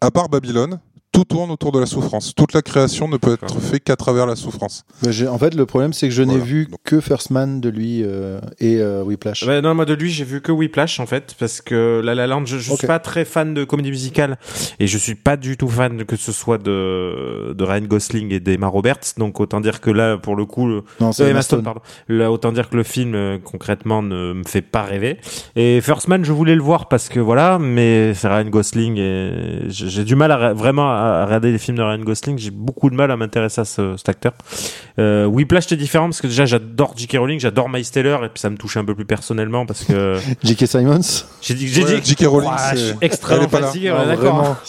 à part Babylone, tout tourne autour de la souffrance. Toute la création ne peut être faite qu'à travers la souffrance. En fait, le problème, c'est que je n'ai Voilà. vu Donc- que First Man de lui euh, et euh, Whiplash. Ouais, non, moi de lui, j'ai vu que Whiplash en fait, parce que La La Land, je, je Ok. suis pas très fan de comédie musicale et je suis pas du tout fan que ce soit de de Ryan Gosling et d'Emma Roberts. Donc autant dire que là, pour le coup, le, non, c'est Euh, Emma Stone, pardon. Là, autant dire que le film euh, concrètement ne me fait pas rêver. Et First Man, je voulais le voir parce que voilà, mais c'est Ryan Gosling et j'ai du mal à, vraiment à regarder les films de Ryan Gosling. J'ai beaucoup de mal à m'intéresser à ce, cet acteur. Euh, Whiplash, c'est différent parce que déjà j'adore J.K. Rowling, j'adore Miles Taylor et puis ça me touche un peu plus personnellement parce que J.K. Simons? j'ai dit, j'ai Ouais, dit J.K. Rowling, c'est- extrêmement ouais, d'accord.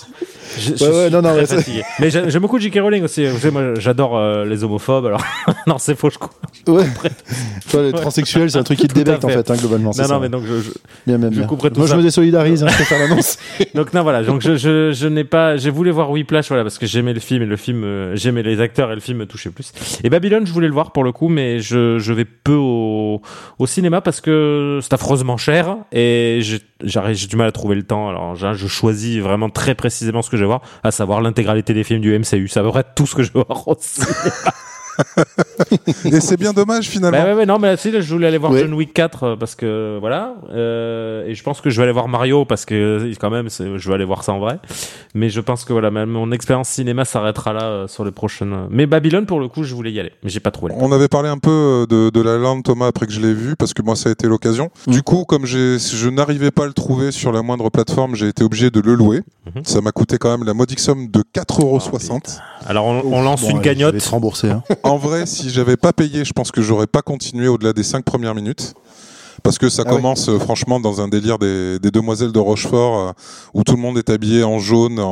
Je, je Ouais, non, non, très fatigué. Mais j'ai- j'aime beaucoup J.K. Rowling aussi. Moi, j'adore euh, les homophobes. Alors, non, c'est faux, je crois. Ouais. Toi, les transsexuels, c'est un truc qui te débecte en fait. hein, globalement. Non, ça. non, mais donc, je, je- bien, bien, je bien. tout Moi, ça. je me désolidarise, hein, je faire l'annonce. donc non, voilà. Donc, je, je, je n'ai pas. J'ai voulu voir Whiplash, voilà, parce que j'aimais le film et le film, euh, j'aimais les acteurs et le film me touchait plus. Et Babylone, je voulais le voir pour le coup, mais je, je vais peu au, au cinéma parce que c'est affreusement cher et j'ai du mal à trouver le temps. Alors, je, je choisis vraiment très précisément ce que je vais à savoir l'intégralité des films du MCU. C'est à peu tout ce que je vais voir aussi. Et c'est bien dommage finalement. Bah ouais, ouais, non, mais là, je voulais aller voir Ouais. John Wick 4 euh, parce que voilà, euh, et je pense que je vais aller voir Mario parce que euh, quand même, je vais aller voir ça en vrai. Mais je pense que voilà, ma- mon expérience cinéma s'arrêtera là euh, sur les prochaines. Mais Babylone, pour le coup, je voulais y aller, mais j'ai pas trouvé. On avait parlé un peu de, de la lande Thomas après que je l'ai vu parce que moi ça a été l'occasion. Mm. Du coup, comme je n'arrivais pas à le trouver sur la moindre plateforme, j'ai été obligé de le louer. Mhm. Ça m'a coûté quand même la modique somme de 4,60€. Alors on, on lance Bon, une allez, Je vais cagnotte. te rembourser. Hein. en vrai, si j'avais pas payé, je pense que j'aurais pas continué au-delà des 5 premières minutes. Parce que ça Ah oui. commence euh, franchement dans un délire des, des demoiselles de Rochefort euh, où tout le monde est habillé en jaune, en,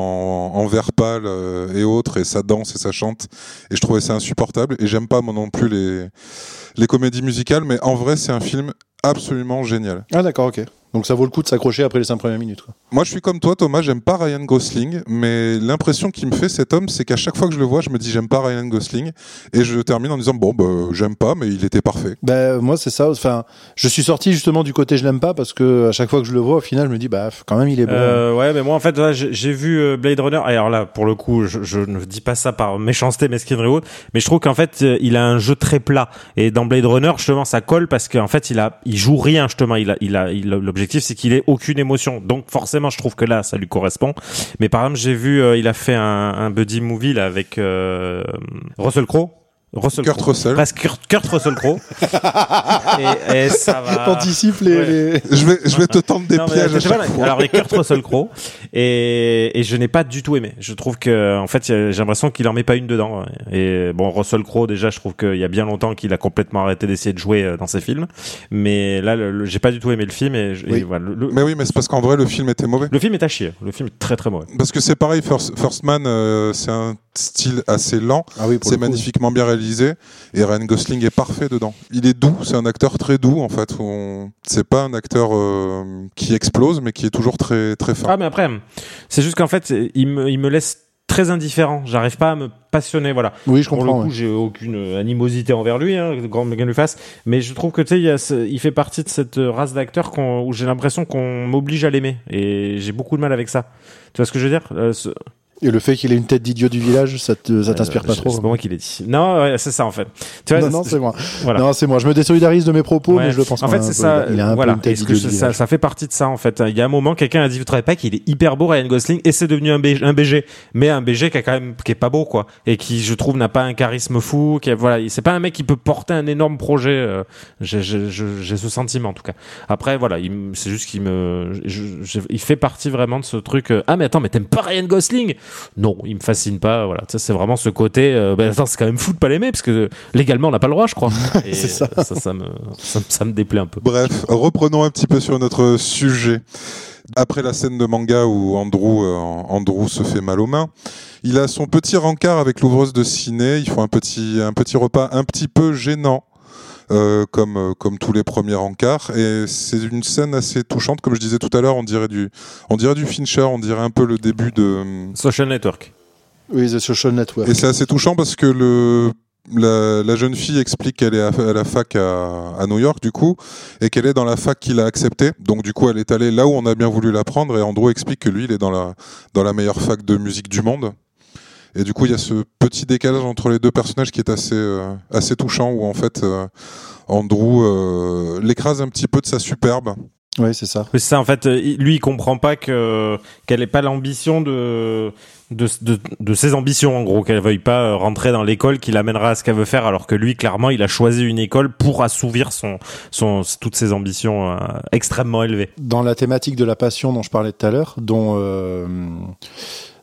en vert pâle euh, et autres et ça danse et ça chante et je trouvais ça insupportable et j'aime pas moi non plus les les comédies musicales mais en vrai c'est un film absolument génial. Ah, d'accord, ok. Donc ça vaut le coup de s'accrocher après les 5 premières minutes. Quoi. Moi je suis comme toi Thomas, j'aime pas Ryan Gosling mais l'impression qu'il me fait cet homme c'est qu'à chaque fois que je le vois je me dis j'aime pas Ryan Gosling et je termine en disant bon bah j'aime pas mais il était parfait. Ben, moi, c'est ça. Enfin, je suis sorti justement du côté je l'aime pas parce que à chaque fois que je le vois, au final, je me dis, bah, quand même, il est bon. Euh, ouais, mais moi en fait, j'ai vu euh, Blade Runner. Et alors là, pour le coup, je, je ne dis pas ça par méchanceté, ou autre, mais je trouve qu'en fait, euh, il a un jeu très plat. Et dans Blade Runner, justement, ça colle parce qu'en fait, il a, il joue rien justement. Il a, il a, il- l'objectif, c'est qu'il ait aucune émotion. Donc forcément, je trouve que là, ça lui correspond. Mais par exemple, j'ai vu, euh, il a fait un, un buddy movie là avec euh, Russell Crowe? Russell Kurt Crowe. Russell. Presque Kurt, Kurt Russell Crowe. et, et ça va. T'anticipes les, Ouais. les- Je vais, je vais te tendre des Non, mais pièges à pas, chaque fois. Alors, avec Kurt Russell Crowe, et, et je n'ai pas du tout aimé. Je trouve que, en fait, j'ai l'impression qu'il en met pas une dedans. Et bon, Russell Crowe, déjà, je trouve qu'il y a bien longtemps qu'il a complètement arrêté d'essayer de jouer euh, dans ses films. Mais là, j'ai pas du tout aimé le film. Et, je- et Oui. voilà, le, le- Mais oui, mais c'est parce qu'en vrai, le film était mauvais. le film est à chier. Le film est très très mauvais. Parce que c'est pareil, First, First Man, euh, c'est un style assez lent. Ah oui, C'est magnifiquement bien réalisé et Ryan Gosling est parfait dedans. Il est doux, c'est un acteur très doux en fait. On... C'est pas un acteur euh, qui explose, mais qui est toujours très très fin. Ah, mais après, c'est juste qu'en fait, il me, il me laisse très indifférent. J'arrive pas à me passionner. Voilà. Oui, je Pour le comprends. coup, ouais. j'ai aucune euh, animosité envers lui, hein, grand bien lui fasse. Mais je trouve que tu sais, il, fait partie de cette euh, race d'acteurs où j'ai l'impression qu'on m'oblige à l'aimer, et j'ai beaucoup de mal avec ça. Tu vois ce que je veux dire? Euh, ce- Et le fait qu'il ait une tête d'idiot du village, ça te- ça t'inspire euh, pas trop. C'est pas moi qui l'ai dit. Non, ouais, c'est ça en fait. Tu vois, non, non, c'est moi. voilà. Non, c'est moi. Je me désolidarise de mes propos, Ouais. mais je le pense En fait, c'est ça. Il a un voilà. peu une tête que ça, ça fait partie de ça en fait? Il y a un moment, quelqu'un a dit, vous trouvez pas qu'il est hyper beau Ryan Gosling? Et c'est devenu un, B- un BG, mais un BG qui a quand même qui est pas beau quoi et qui je trouve n'a pas un charisme fou. Qui est- voilà, c'est pas un mec qui peut porter un énorme projet. euh, j'ai- ce sentiment en tout cas. Après voilà, c'est juste qu'il me, je- je- il fait partie vraiment de ce truc. euh, ah mais attends, mais t'aimes pas Ryan Gosling? Non, il me fascine pas. Voilà, ça c'est vraiment ce côté. Euh, ben, attends, c'est quand même fou de pas l'aimer parce que légalement on n'a pas le droit, je crois. Et ça. ça, ça me, ça, me- ça me déplaît un peu. Bref, reprenons un petit peu sur notre sujet. Après la scène de manga où Andrew, euh, Andrew se fait mal aux mains, il a son petit rencard avec l'ouvreuse de ciné. Ils font un petit, un petit repas un petit peu gênant. Euh, comme euh, comme tous les premiers rencarts et c'est une scène assez touchante comme je disais tout à l'heure on dirait du on dirait du Fincher on dirait un peu le début de Social Network. Oui, The Social Network. et c'est assez touchant parce que le la, la jeune fille explique qu'elle est à, à la fac à, à New York du coup et qu'elle est dans la fac qu'il a acceptée. Donc du coup elle est allée là où on a bien voulu la prendre et Andrew explique que lui il est dans la dans la meilleure fac de musique du monde. Et du coup il y a ce petit décalage entre les deux personnages qui est assez euh, assez touchant où en fait euh, Andrew euh, l'écrase un petit peu de sa superbe. Oui, c'est ça. C'est ça, en fait, il- lui, il comprend pas que qu'elle ait pas l'ambition de, de de de ses ambitions, en gros, qu'elle veuille pas rentrer dans l'école qui l'amènera à ce qu'elle veut faire, alors que lui, clairement, il a choisi une école pour assouvir son son toutes ses ambitions euh, extrêmement élevées. Dans la thématique de la passion dont je parlais tout à l'heure, dont euh,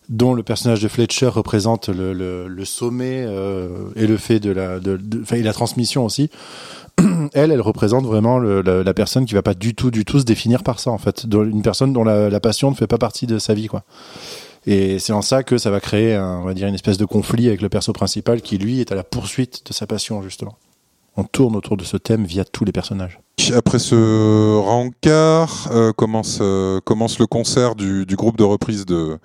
dont le personnage de Fletcher représente le, le, sommet euh, et le fait de la, de, la transmission aussi. Elle, elle représente vraiment la, personne qui va pas du tout, du tout se définir par ça en fait, une personne dont la, la passion ne fait pas partie de sa vie quoi. Et c'est en ça que ça va créer, un, on va dire, une espèce de conflit avec le perso principal qui, lui, est à la poursuite de sa passion, justement. On tourne autour de ce thème via tous les personnages. Après ce rencard, euh, commence, euh, commence le concert du, du groupe de reprise de,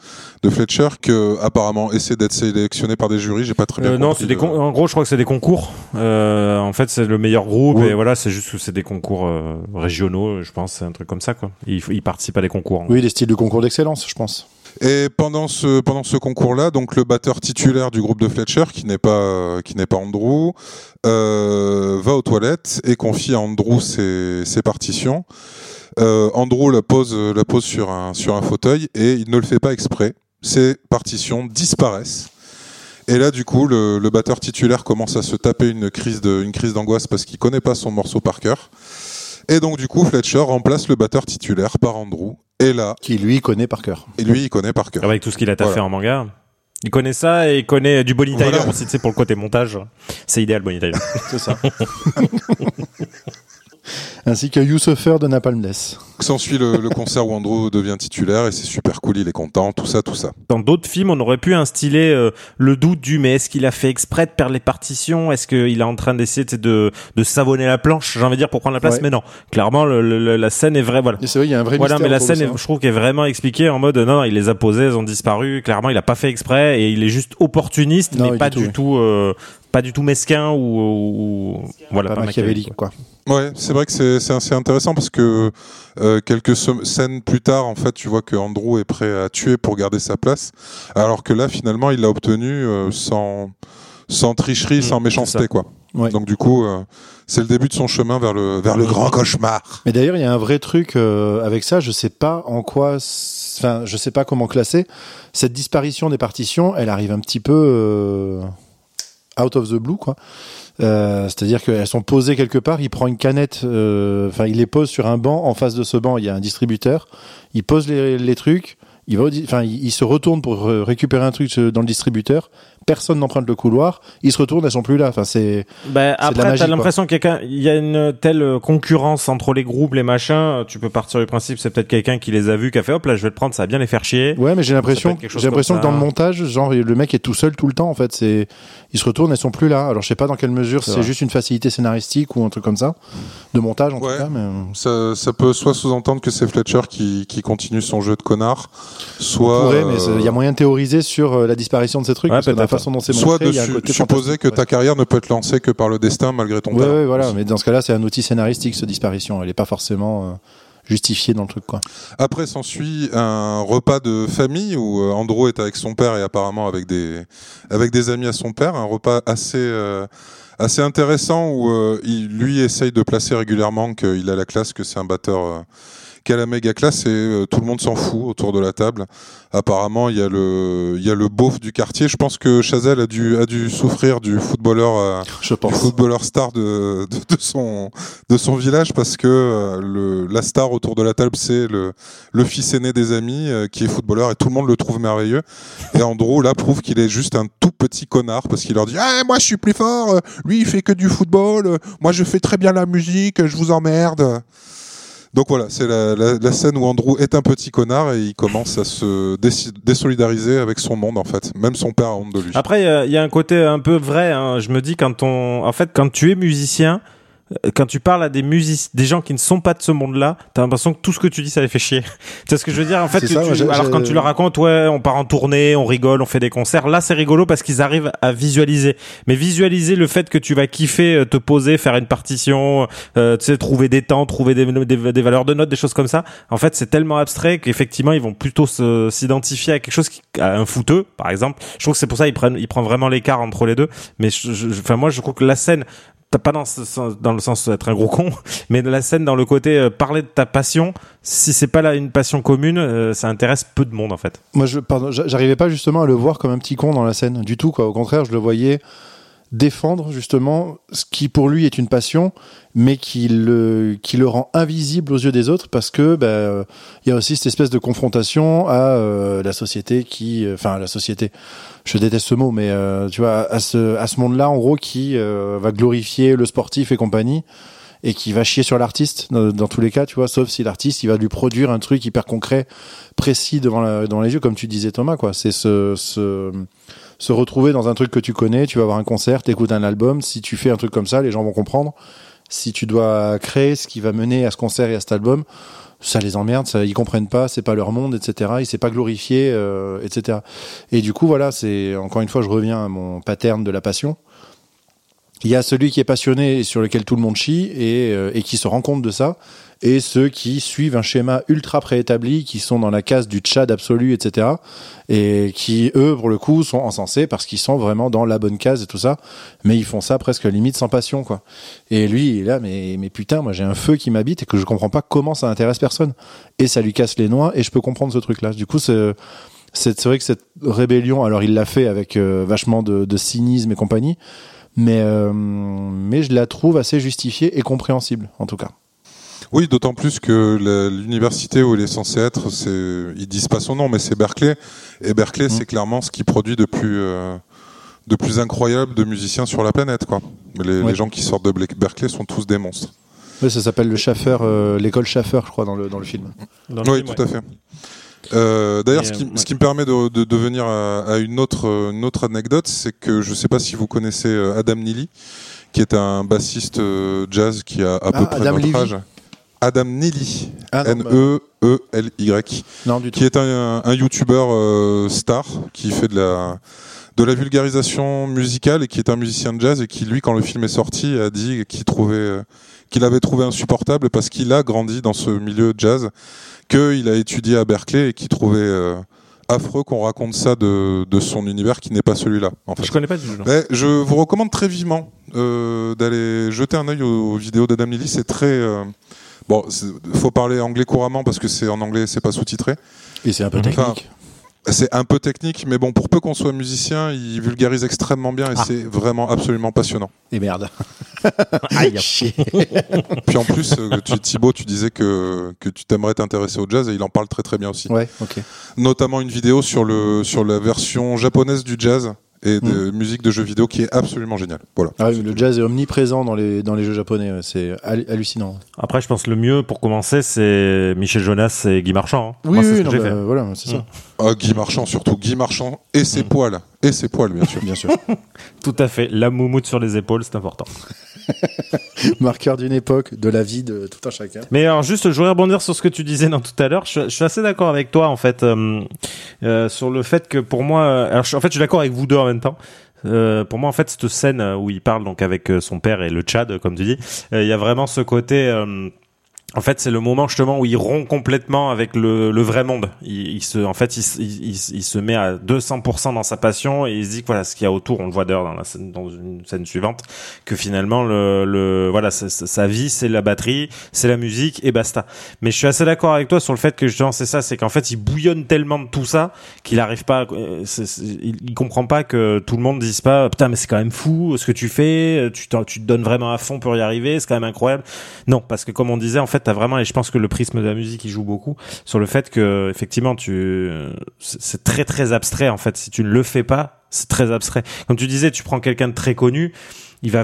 de Fletcher, que apparemment essaie d'être sélectionné par des jurys. J'ai pas très bien Euh, non, compris c'est des con- en gros, je crois que c'est des concours. Euh, en fait, c'est le meilleur groupe Ouais. et voilà, c'est juste que c'est des concours euh, régionaux, je pense, c'est un truc comme ça quoi. Ils, ils participent à des concours. Oui, des styles de concours d'excellence, je pense. Et pendant ce pendant ce concours-là, donc le batteur titulaire du groupe de Fletcher, qui n'est pas qui n'est pas Andrew, euh, va aux toilettes et confie à Andrew ses, ses partitions. Euh, Andrew la pose la pose sur un sur un fauteuil et il ne le fait pas exprès. Ses partitions disparaissent. Et là, du coup, le, le batteur titulaire commence à se taper une crise de une crise d'angoisse parce qu'il connaît pas son morceau par cœur. Et donc, du coup, Fletcher remplace le batteur titulaire par Andrew. Et là, Qui, lui, connaît par cœur. et lui, il connaît par cœur. Avec tout ce qu'il a taffé Voilà. en manga. Il connaît ça et il connaît du Bonnie Tyler Voilà. aussi, tu sais, pour le côté montage. C'est idéal, Bonnie Tyler. C'est ça. Ainsi que Youssoufer de Napalm Death. S'ensuit le, le concert où Andrew devient titulaire et c'est super cool, il est content, tout ça, tout ça. Dans d'autres films, on aurait pu instiller euh, le doute du mais est-ce qu'il a fait exprès de perdre les partitions? Est-ce qu'il est en train d'essayer de, de savonner la planche, j'ai envie de dire, pour prendre la place? Ouais. Mais non, clairement, le- le- la scène est vraie. Voilà. Et c'est vrai, il y a un vrai Voilà, mais la scène, est, je trouve qu'elle est vraiment expliquée en mode non, non, il les a posées, elles ont disparu. Clairement, il a pas fait exprès et il est juste opportuniste, Non, mais pas du tout, tout, euh, pas du tout mesquin ou, ou- voilà, Pas pas machiavélique, quoi. Ouais, c'est vrai que c'est c'est assez intéressant parce que euh, quelques scènes plus tard, en fait, tu vois que Andrew est prêt à tuer pour garder sa place, alors que là, finalement, il l'a obtenu euh, sans sans tricherie, Mmh, sans méchanceté, quoi. Ouais. Donc du coup, euh, c'est le début de son chemin vers le vers le grand cauchemar. Mais d'ailleurs, il y a un vrai truc euh, avec ça. Je sais pas en quoi, enfin, je sais pas comment classer cette disparition des partitions. Elle arrive un petit peu euh, out of the blue, quoi. Euh, C'est-à-dire qu'elles sont posées quelque part. Il prend une canette, euh, enfin, il les pose sur un banc. En face de ce banc, il y a un distributeur. Il pose les, trucs. Il va, enfin, il, se retourne pour euh, récupérer un truc dans le distributeur. Personne n'emprunte le couloir. Il se retourne, elles sont plus là. Enfin, c'est la après, t'as l'impression qu'il y a qu'un- il y a une telle euh, concurrence entre les groupes, les machins. Tu peux partir du principe, c'est peut-être quelqu'un qui les a vus, qui a fait hop là, je vais le prendre, ça va bien les faire chier. Ouais, mais j'ai l'impression, j'ai l'impression que dans le montage, genre le mec est tout seul tout le temps en fait. C'est, ils se retournent, elles sont plus là. Alors je sais pas dans quelle mesure C'est juste une facilité scénaristique ou un truc comme ça, de montage en Ouais. tout cas. Mais... Ça, ça peut soit sous-entendre que c'est Fletcher qui, qui continue son jeu de connard, On soit pourrait, mais euh, il y a moyen de théoriser sur euh, la disparition de ces trucs Ouais, parce que dans la peut-être. Façon dont c'est soit de il y a un su- côté supposer que ta carrière ne peut être lancée que par le destin malgré ton Ouais, talent. ouais, voilà. Mais dans ce cas-là, c'est un outil scénaristique, cette disparition. Elle est pas forcément euh, justifiée dans le truc, quoi. Après s'ensuit un repas de famille où euh, Andrew est avec son père et apparemment avec des avec des amis à son père, un repas assez euh, assez intéressant où euh, il lui essaye de placer régulièrement qu'il a la classe, que c'est un batteur euh, qui a la méga classe et euh, tout le monde s'en fout autour de la table. Apparemment, il y a le il y a le beauf du quartier. Je pense que Chazelle a dû a dû souffrir du footballeur euh, du footballeur star de, de, de son de son village parce que euh, le, la star autour de la table c'est le, le fils aîné des amis qui est footballeur et tout le monde le trouve merveilleux. Et Andrew là prouve qu'il est juste un tout petit connard parce qu'il leur dit ah moi je suis plus fort. Lui il fait que du football. Moi je fais très bien la musique. Je vous emmerde donc voilà, c'est la, scène où Andrew est un petit connard et il commence à se dé- désolidariser avec son monde en fait. Même son père honte de lui. Après, il y a- il y, a un côté un peu vrai. hein. Je me dis quand on, en fait, quand tu es musicien, euh, quand tu parles à des music des gens qui ne sont pas de ce monde-là, t'as l'impression que tout ce que tu dis, ça les fait chier. tu sais ce que je veux dire? En fait, tu- ça, tu- alors quand tu leur racontes, ouais, on part en tournée, on rigole, on fait des concerts. Là, c'est rigolo parce qu'ils arrivent à visualiser. Mais visualiser le fait que tu vas kiffer, euh, te poser, faire une partition, euh, tu sais, trouver des temps, trouver des, des, des valeurs de notes, des choses comme ça. En fait, c'est tellement abstrait qu'effectivement, ils vont plutôt s'identifier à quelque chose qui, à un fouteux, par exemple. Je trouve que c'est pour ça qu'ils prennent, ils prennent vraiment l'écart entre les deux. Mais je, je- enfin, moi, je trouve que la scène, pas dans, dans le sens d'être un gros con, mais la scène dans le côté euh, parler de ta passion, si c'est pas là une passion commune, euh, ça intéresse peu de monde en fait. Moi, je, pardon, j'a- j'arrivais pas justement à le voir comme un petit con dans la scène, du tout, quoi. Au contraire, je le voyais défendre justement ce qui pour lui est une passion, mais qui le, qui le rend invisible aux yeux des autres parce que euh, il y a aussi cette espèce de confrontation à euh, la société qui, euh, enfin la société, je déteste ce mot, mais euh, tu vois, à ce, à ce monde-là en gros qui euh, va glorifier le sportif et compagnie. Et qui va chier sur l'artiste dans, tous les cas, tu vois, sauf si l'artiste il va lui produire un truc hyper concret, précis devant, les yeux, comme tu disais Thomas, quoi. C'est ce, se retrouver dans un truc que tu connais, tu vas avoir un concert, t'écoutes un album, si tu fais un truc comme ça, les gens vont comprendre. Si tu dois créer ce qui va mener à ce concert et à cet album, ça les emmerde, ça, ils comprennent pas, c'est pas leur monde, etc. Il s'est pas glorifié, euh, etc. Et du coup, voilà, c'est encore une fois, je reviens à mon pattern de la passion. Il y a celui qui est passionné et sur lequel tout le monde chie et, euh, et qui se rend compte de ça, et ceux qui suivent un schéma ultra préétabli, qui sont dans la case du tchad absolu, etc. Et qui, eux, pour le coup, sont encensés parce qu'ils sont vraiment dans la bonne case et tout ça. Mais ils font ça presque limite sans passion, quoi. Et lui, il est là, mais, mais putain, moi j'ai un feu qui m'habite et que je comprends pas comment ça intéresse personne. Et ça lui casse les noix et je peux comprendre ce truc-là. Du coup, c'est c'est vrai que cette rébellion, alors il l'a fait avec euh, vachement de, de, cynisme et compagnie, mais, euh, mais je la trouve assez justifiée et compréhensible, en tout cas. Oui, d'autant plus que l'université où il est censé être, c'est, ils disent pas son nom, mais c'est Berkeley. Et Berkeley, mmh. c'est clairement ce qui produit de plus, euh, de plus incroyable de musiciens sur la planète, quoi. Les, ouais. les, gens qui sortent de Berkeley sont tous des monstres. Oui, ça s'appelle le Schaffer, euh, l'école Schaffer, je crois, dans le, dans le film. Dans le oui, film, tout ouais. à fait. Euh, D'ailleurs, ce, qui, ouais. ce qui me permet de, de, de venir à, à, une, autre, une autre anecdote, c'est que je ne sais pas si vous connaissez euh, Adam Neely, qui est un bassiste euh, jazz qui a à ah, peu près Adam notre Levy. âge. Adam Neely, Ah, E N-E-E-L-Y, qui est un, un youtubeur euh, star qui fait de la de la vulgarisation musicale et qui est un musicien de jazz et qui lui quand le film est sorti a dit qu'il trouvait euh, qu'il avait trouvé insupportable parce qu'il a grandi dans ce milieu jazz qu'il a étudié à Berkeley et qu'il trouvait euh, affreux qu'on raconte ça de, de son univers qui n'est pas celui-là. En fait. Je connais pas du tout. Mais je vous recommande très vivement euh, d'aller jeter un œil aux, aux vidéos d'Adam Lilly. C'est très euh, bon. Il faut parler anglais couramment parce que c'est en anglais, c'est pas sous-titré. Et c'est un peu Enfin, technique. C'est un peu technique, mais bon, pour peu qu'on soit musicien, il vulgarise extrêmement bien et Ah. c'est vraiment absolument passionnant. Et merde. Aïe. Chier. Puis en plus, euh, tu, Thibaut, tu disais que, que tu t'aimerais t'intéresser au jazz et il en parle très très bien aussi. Ouais, ok. Notamment une vidéo sur, le, sur la version japonaise du jazz et de musique de jeux vidéo qui est absolument géniale. Voilà. Ah oui, le jazz est omniprésent dans les, dans les jeux japonais. C'est hal- hallucinant. Après, je pense que le mieux pour commencer, c'est Michel Jonas et Guy Marchand. hein. Oui, Moi, c'est oui, ce que non, bah, fait. voilà, c'est ça. Ah, Guy Marchand, surtout Guy Marchand et ses poils. Et ses poils, bien sûr. Bien sûr. Tout à fait. La moumoute sur les épaules, c'est important. Marqueur d'une époque, de la vie de tout un chacun. Mais alors juste, je voudrais rebondir sur ce que tu disais dans tout à l'heure. Je, je suis assez d'accord avec toi en fait euh, euh, sur le fait que pour moi, euh, alors je- en fait, je suis d'accord avec vous deux en même temps. Euh, pour moi, en fait, cette scène où il parle donc avec son père et le Tchad, comme tu dis, euh, il y a vraiment ce côté. Euh, en fait, c'est le moment justement où il rompt complètement avec le, le vrai monde. Il, il se, en fait, il, il, il- se met à 200% dans sa passion et il se dit que voilà, ce qu'il y a autour, on le voit d'ailleurs dans la scène, dans une scène suivante, que finalement le, le voilà, sa- sa vie, c'est la batterie, c'est la musique et basta. Mais je suis assez d'accord avec toi sur le fait que justement c'est ça, c'est qu'en fait il bouillonne tellement de tout ça qu'il arrive pas, à- euh, il, comprend pas que tout le monde dise pas putain mais c'est quand même fou ce que tu fais, tu, t'en- tu te donnes vraiment à fond pour y arriver, c'est quand même incroyable. Non, parce que comme on disait, en fait, t'as vraiment, et je pense que le prisme de la musique, il joue beaucoup sur le fait que, effectivement, tu, c'est très très abstrait, en fait. Si tu ne le fais pas, c'est très abstrait. Comme tu disais, tu prends quelqu'un de très connu, il va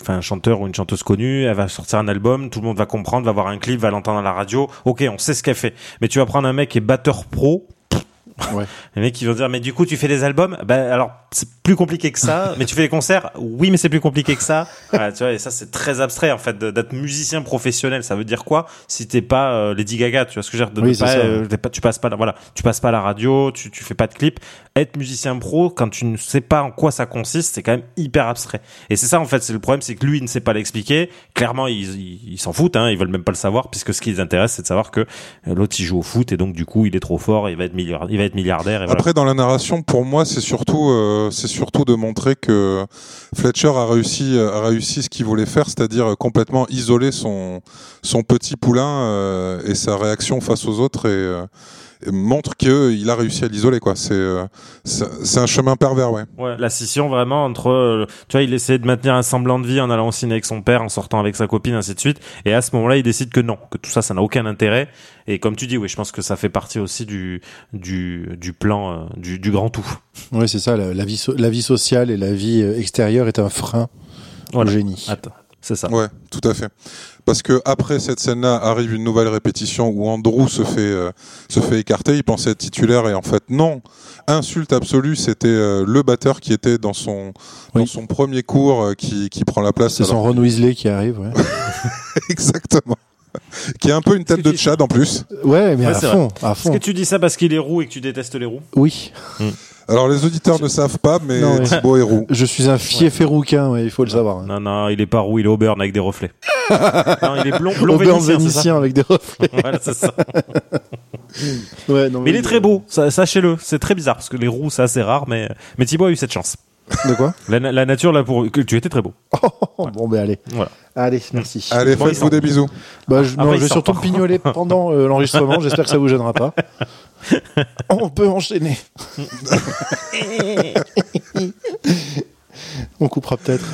enfin, un chanteur ou une chanteuse connue, elle va sortir un album, tout le monde va comprendre, va voir un clip, va l'entendre à la radio. Ok, on sait ce qu'elle fait. Mais tu vas prendre un mec qui est batteur pro, Ouais. les mecs qui vont dire mais du coup tu fais des albums? Ben alors c'est plus compliqué que ça mais tu fais des concerts oui mais c'est plus compliqué que ça. Voilà, tu vois et ça c'est très abstrait en fait d'être musicien professionnel. Ça veut dire quoi si t'es pas euh, Lady Gaga tu vois ce que je veux dire? De Oui, pas, euh, pas- tu passes pas voilà tu passes pas à la radio tu tu fais pas de clip être musicien pro quand tu ne sais pas en quoi ça consiste c'est quand même hyper abstrait. Et c'est ça en fait c'est le problème c'est que lui il ne sait pas l'expliquer. Clairement ils s'en foutent hein, ils veulent même pas le savoir puisque ce qui les intéresse c'est de savoir que euh, l'autre il joue au foot et donc du coup il est trop fort il va être milliardaire il va être milliardaire et voilà. Après, dans la narration, pour moi, c'est surtout, euh, c'est surtout de montrer que Fletcher a réussi, a réussi ce qu'il voulait faire, c'est-à-dire complètement isoler son, son petit poulain euh, et sa réaction face aux autres et, euh, montre qu'il a réussi à l'isoler. quoi. C'est, euh, c'est c'est un chemin pervers, ouais. Ouais, la scission vraiment entre, euh, tu vois, il essayait de maintenir un semblant de vie en allant au ciné avec son père, en sortant avec sa copine, ainsi de suite. Et à ce moment-là, il décide que non, que tout ça, ça n'a aucun intérêt. Et comme tu dis, oui, je pense que ça fait partie aussi du du du plan euh, du du grand tout. Oui, c'est ça. La, la vie, so- la vie sociale et la vie extérieure est un frein Voilà. au génie. Attends. C'est ça. Ouais, tout à fait. Parce que après cette scène-là arrive une nouvelle répétition où Andrew se fait euh, se fait écarter. Il pensait être titulaire et en fait non. Insulte absolue. C'était euh, le batteur qui était dans son dans son premier cours euh, qui qui prend la place. C'est son Ron Weasley qui arrive. Ouais, Exactement. qui a un peu une tête de Tchad en plus. ouais mais Ouais, à c'est fond, à Est-ce fond. que tu dis ça parce qu'il est roux et que tu détestes les roux? Oui, Alors les auditeurs ne savent pas, mais Non. Thibaut est roux. je suis un fief rouquin, ouais, il faut le savoir. hein. Non, non, il est pas roux, il est auburn avec des reflets. non, il est blond, blond Auburn vénitien, vénitien avec des reflets. Voilà, c'est ça. Ouais, non, Mais il est très beau, sachez-le. C'est très bizarre parce que les roux, c'est assez rare, mais, mais Thibaut a eu cette chance. De quoi La, na- la nature, là, pour. que Tu étais très beau. Bon, ben allez. Voilà. Allez, merci. Allez, Bon, faites-vous des bisous. Bah, je, non, il je vais surtout pignoler pendant euh, l'enregistrement. J'espère que ça vous gênera pas. On peut enchaîner. on coupera peut-être.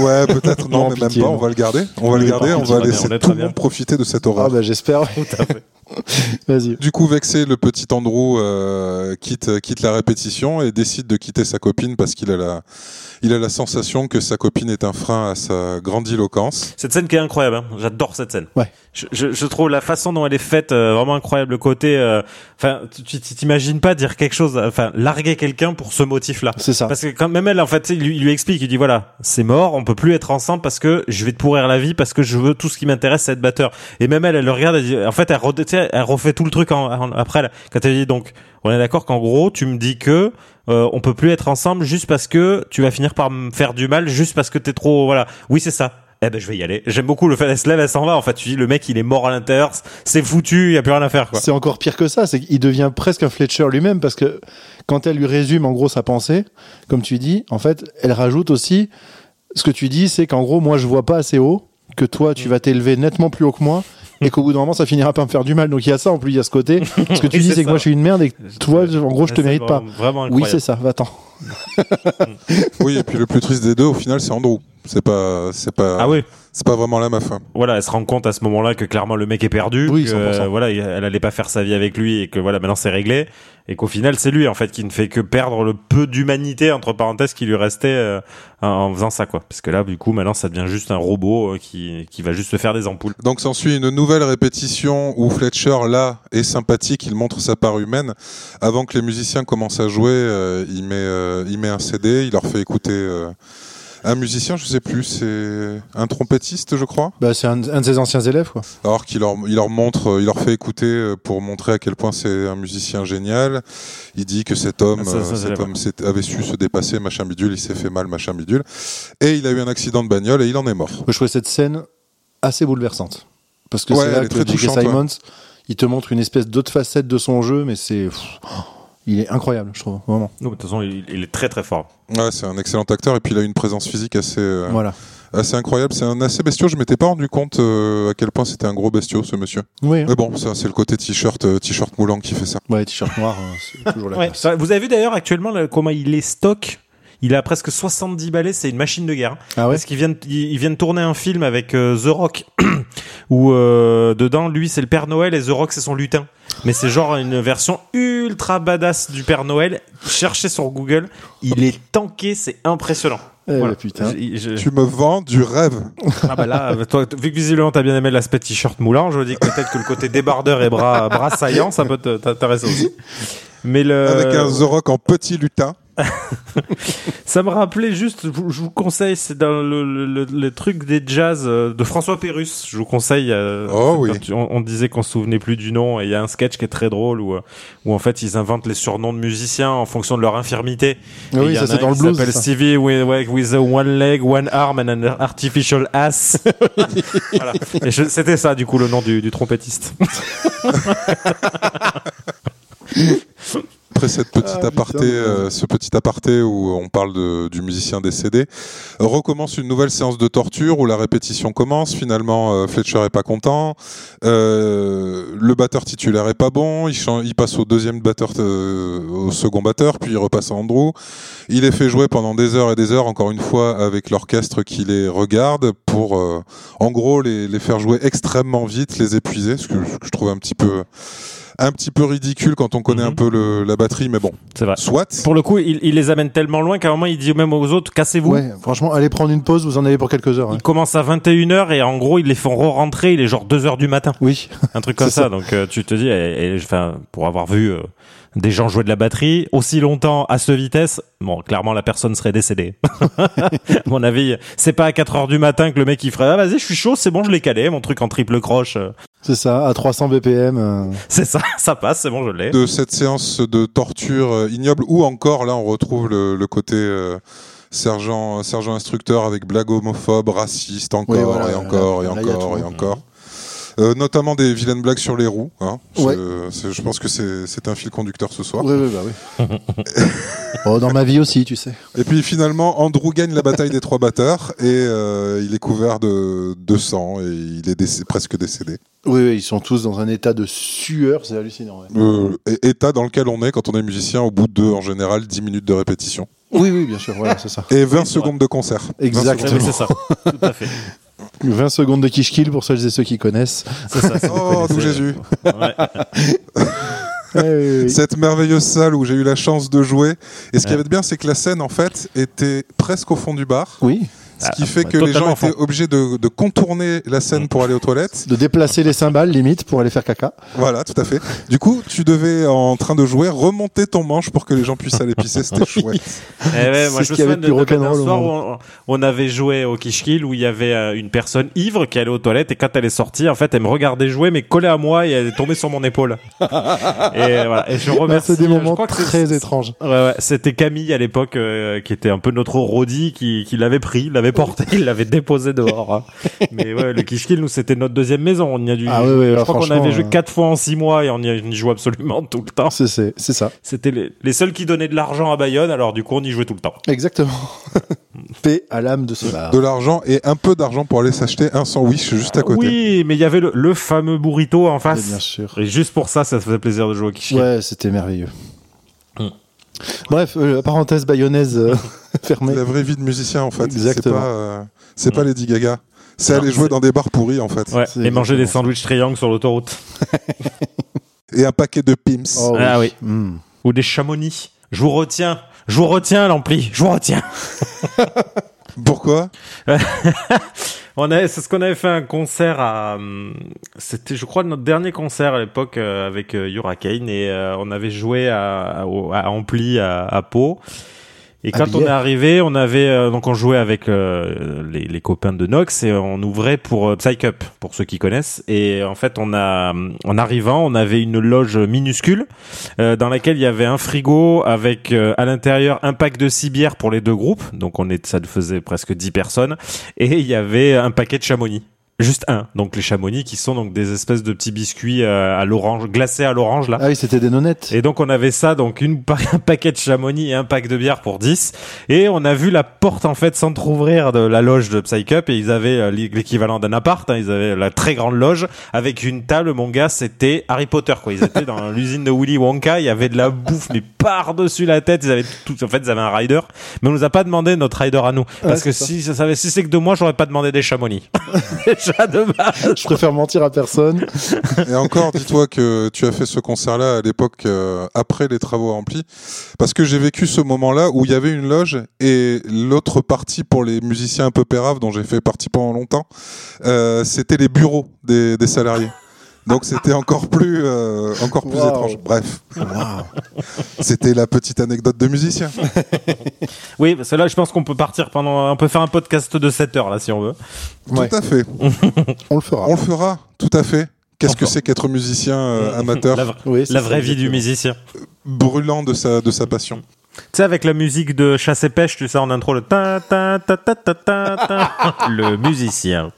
Ouais, peut-être non, Non, mais même pas. non. On va le garder. On va le garder. On va laisser tout le monde profiter de cette Ah horreur. bah j'espère. Vas-y. Du coup, vexé, le petit Andrew euh, quitte, quitte la répétition et décide de quitter sa copine parce qu'il a la, il a la sensation que sa copine est un frein à sa grandiloquence. Cette scène qui est incroyable, hein. j'adore cette scène. Ouais. Je, je, je trouve la façon dont elle est faite euh, vraiment incroyable. Le côté, euh, enfin, tu t'imagines pas dire quelque chose, enfin, larguer quelqu'un pour ce motif-là. C'est ça. Parce que quand même elle, en fait, il lui, il lui explique, il dit voilà, c'est mort, on peut plus être ensemble parce que je vais te pourrir la vie parce que je veux tout ce qui m'intéresse, c'est être batteur. Et même elle, elle le regarde, elle dit, en fait, elle, sais, elle refait tout le truc en, en- après, là, quand elle dit donc, on est d'accord qu'en gros, tu me dis que euh, on peut plus être ensemble juste parce que tu vas finir par me faire du mal, juste parce que t'es trop, voilà. Oui, c'est ça. Eh ben, je vais y aller. J'aime beaucoup le fait, elle se lève, elle s'en va. En fait, tu dis, le mec, il est mort à l'intérieur, c'est foutu, il y a plus rien à faire. C'est encore pire que ça, c'est qu'il devient presque un Fletcher lui-même parce que quand elle lui résume en gros sa pensée, comme tu dis, en fait, elle rajoute aussi ce que tu dis, c'est qu'en gros, moi je vois pas assez haut, que toi tu vas t'élever nettement plus haut que moi. Et qu'au bout d'un moment, ça finira par me faire du mal. Donc il y a ça en plus, il y a ce côté. Ce que tu dis, c'est que moi je suis une merde et que toi, en gros, je te mérite pas. vraiment- Oui, c'est ça, va-t'en. Oui, et puis le plus triste des deux, au final, c'est Andrew. C'est pas, c'est pas, Ah oui. c'est pas vraiment la meuf. hein. voilà, elle se rend compte à ce moment-là que clairement le mec est perdu, Oui, que 100%. euh, voilà, il- elle allait pas faire sa vie avec lui et que voilà, maintenant c'est réglé et qu'au final c'est lui en fait qui ne fait que perdre le peu d'humanité entre parenthèses qui lui restait euh, en- faisant ça quoi. Parce que là du coup maintenant ça devient juste un robot euh, qui qui va juste se faire des ampoules. Donc s'ensuit une nouvelle répétition où Fletcher, là, est sympathique, il montre sa part humaine. Avant que les musiciens commencent à jouer, euh, il, met, euh, il met un CD, il leur fait écouter euh, un musicien, je sais plus, c'est un trompettiste, je crois. Bah, c'est un, un de ses anciens élèves, quoi. Alors qu'il leur, il leur montre, il leur fait écouter euh, pour montrer à quel point c'est un musicien génial. Il dit que cet homme, Ah, ça, ça, euh, cet homme avait su se dépasser, machin bidule, il s'est fait mal, machin bidule. Et il a eu un accident de bagnole et il en est mort. Je trouvais cette scène assez bouleversante. Parce que Ouais, c'est là que J.K. Simons, il te montre une espèce d'autre facette de son jeu, mais c'est. Il est incroyable, je trouve, vraiment. Non, de toute façon il, il est très très fort. Ouais, c'est un excellent acteur et puis il a une présence physique assez, euh, Voilà. assez incroyable. C'est un assez bestiaux. Je m'étais pas rendu compte euh, à quel point c'était un gros bestiau, ce monsieur. Oui, hein. Mais bon, ça, c'est le côté t-shirt, euh, t-shirt moulant qui fait ça. ouais, t-shirt noir, euh, c'est toujours la Ouais. Vous avez vu d'ailleurs actuellement là, comment il est stock il a presque 70 balais, c'est une machine de guerre. Ah ouais Parce qu'il vient, de- il il vient de tourner un film avec euh, The Rock, où euh, dedans, lui, c'est le Père Noël et The Rock, c'est son lutin. Mais c'est genre une version ultra badass du Père Noël. Cherchez sur Google, il est tanké, c'est impressionnant. Eh, Voilà. putain. Je- je- Tu me vends du rêve. Ah bah là, toi, vu que visiblement t'as bien aimé l'aspect t-shirt moulant, je me dis que peut-être que le côté débardeur et bras, bras saillants, ça peut t'intéresser aussi. Mais le... Avec un The Rock en petit lutin. Ça me rappelait juste, je vous, conseille, c'est dans le, le, le- le truc des jazz euh, de François Pérus. Je vous conseille. euh, Oh oui. tu- on, on disait qu'on se souvenait plus du nom et il y a un sketch qui est très drôle où, euh, où en fait ils inventent les surnoms de musiciens en fonction de leur infirmité. Et oui, y ça c'est dans le blues. s'appelle ça. Stevie with, a one leg, one arm and an artificial ass. voilà. Et c'était ça du coup le nom du, du trompettiste. Après cette petite Ah, aparté, putain, euh, ce petit aparté où on parle de- du musicien décédé, recommence une nouvelle séance de torture où la répétition commence. Finalement, euh, Fletcher est pas content. Euh, le batteur titulaire est pas bon. Il, il passe au deuxième batteur, au second batteur, puis il repasse à Andrew. Il est fait jouer pendant des heures et des heures, encore une fois, avec l'orchestre qui les regarde pour, en gros, les, les faire jouer extrêmement vite, les épuiser, ce que, ce que je trouve un petit peu un petit peu ridicule quand on connaît Mhm. un peu le, la batterie, mais bon, C'est vrai. soit. Pour le coup, il, il les amène tellement loin qu'à un moment, il dit même aux autres, cassez-vous. Ouais, franchement, allez prendre une pause, vous en avez pour quelques heures. hein. Il commence à 21h et en gros, ils les font re-rentrer, il est genre 2h du matin. Oui, Un truc comme C'est ça. ça. Donc euh, tu te dis, et, et, enfin, pour avoir vu euh, des gens jouer de la batterie aussi longtemps à ce vitesse, bon, clairement la personne serait décédée. à mon avis, c'est pas à 4 heures du matin que le mec il ferait, ah vas-y, je suis chaud, c'est bon, je l'ai calé, mon truc en triple croche. C'est ça, à 300 BPM. euh, c'est ça, ça passe, c'est bon, je l'ai. de cette séance de torture euh, ignoble ou encore là on retrouve le, le côté euh, sergent sergent instructeur avec blague homophobe raciste encore Oui, voilà, et encore là, et là, encore tout. et encore Euh, notamment des vilaines blagues sur les roues hein. Ouais. Je pense que c'est un fil conducteur ce soir Oui, oui, bah oui. oh, dans ma vie aussi, tu sais. et puis finalement Andrew gagne la bataille des trois batteurs et euh, il est couvert de, de sang et il est décé- presque décédé Oui, oui, ils sont tous dans un état de sueur, c'est hallucinant. ouais. Euh, état dans lequel on est quand on est musicien au bout de en général 10 minutes de répétition Oui, oui, bien sûr, voilà, c'est ça. et 20 c'est secondes de concert 20 Exactement. c'est ça, tout à fait. 20 secondes de Kishkill pour celles et ceux qui connaissent. C'est ça. Oh, connaissez. Jésus cette merveilleuse salle où j'ai eu la chance de jouer. Et ce qui avait de bien, c'est que la scène, en fait, était presque au fond du bar. Oui, Ce qui Ah, fait que les gens totalement étaient obligés de, de contourner la scène pour aller aux toilettes. de déplacer les cymbales limite pour aller faire caca. Voilà, tout à fait. Du coup, tu devais, en train de jouer, remonter ton manche pour que les gens puissent aller pisser. C'était chouette. Eh ouais, moi C'est je ce me qu'il y avait souviens d'un rock'n'roll au soir où on, on avait joué au Kishkill où il y avait euh, une personne ivre qui allait aux toilettes et quand elle est sortie, en fait, elle me regardait jouer mais collée à moi et elle est tombée sur mon épaule. et voilà. Et je remercie. c'est des euh, moments très étranges. Ouais, ouais, c'était Camille à l'époque euh, qui était un peu notre Rodi qui, qui l'avait pris, l'avait porté, il l'avait déposé dehors. hein. Mais ouais, le Kishkill, nous, c'était notre deuxième maison. On y a dû. Ah ouais, ouais, je crois qu'on avait joué euh, quatre fois en six mois et on y, on y jouait absolument tout le temps. C'est- ça, C'était les, les seuls qui donnaient de l'argent à Bayonne, alors du coup, on y jouait tout le temps. exactement. Paix à l'âme de ce bar. De l'argent et un peu d'argent pour aller s'acheter un sandwich juste à côté. Oui, mais il y avait le, le fameux burrito en Et face. bien sûr. Et juste pour ça, ça faisait plaisir de jouer au Kishkill. Ouais, c'était merveilleux. Mm. Bref, euh, parenthèse bayonnaise euh, fermée. La vraie vie de musicien, en fait. C'est Exactement. pas, euh, c'est pas Lady Gaga. C'est Non, aller jouer c'est- dans des bars pourris, en fait. Ouais, C'est et manger des sandwichs triangles sur l'autoroute. Et un paquet de pimps. Oh, Ah oui. Mm. Ou des chamonix. Je vous retiens. Je vous retiens, l'ampli. Je vous retiens. Pourquoi On avait, c'est ce qu'on avait fait un concert à, hum, c'était, je crois, notre dernier concert à l'époque euh, avec euh, Hurricane et euh, on avait joué à, à, à Ampli à, à Pau. Et quand on est arrivé, on avait euh, donc on jouait avec euh, les, les copains de Nox et on ouvrait pour euh, Psych Up pour ceux qui connaissent. Et en fait, on a en arrivant, on avait une loge minuscule euh, dans laquelle il y avait un frigo avec euh, à l'intérieur un pack de six bières pour les deux groupes. Donc on est, ça faisait presque 10 personnes et il y avait un paquet de chamonix. Juste un. Donc les chamonix qui sont donc des espèces de petits biscuits euh, à l'orange, glacés à l'orange là. Ah oui, c'était des nonnettes. Et donc on avait ça, donc une, pa- un paquet de chamonix et un pack de bière pour 10. Et on a vu la porte en fait s'entrouvrir de la loge de Psycup et ils avaient euh, l'é- l'équivalent d'un appart, hein, ils avaient la très grande loge avec une table, mon gars, c'était Harry Potter quoi. Ils étaient dans l'usine de Willy Wonka, il y avait de la bouffe mais par-dessus la tête, ils avaient tout, en fait ils avaient un rider, mais on nous a pas demandé notre rider à nous. Parce Ouais, que si ça savait, si c'est que de moi, j'aurais pas demandé des chamonix. Déjà de base. Je préfère mentir à personne. Et encore, dis-toi que tu as fait ce concert-là à l'époque euh, après les travaux remplis, parce que j'ai vécu ce moment-là où il y avait une loge et l'autre partie pour les musiciens un peu péraves dont j'ai fait partie pendant longtemps, euh, c'était les bureaux des, des salariés. Donc c'était encore plus, euh, encore plus Wow. étrange. Bref, c'était la petite anecdote de musicien. Oui, parce que là, je pense qu'on peut partir pendant, on peut faire un podcast de 7 heures là si on veut. Ouais. Tout à fait. On le fera. On le fera, tout à fait. Qu'est-ce que c'est qu'être musicien euh, amateur, La, vra- Oui, c'est la vraie vie du musicien. brûlant de sa, de sa passion Tu sais, avec la musique de chasse et pêche, tu sais, en intro, le ta ta ta ta ta ta ta. Le musicien.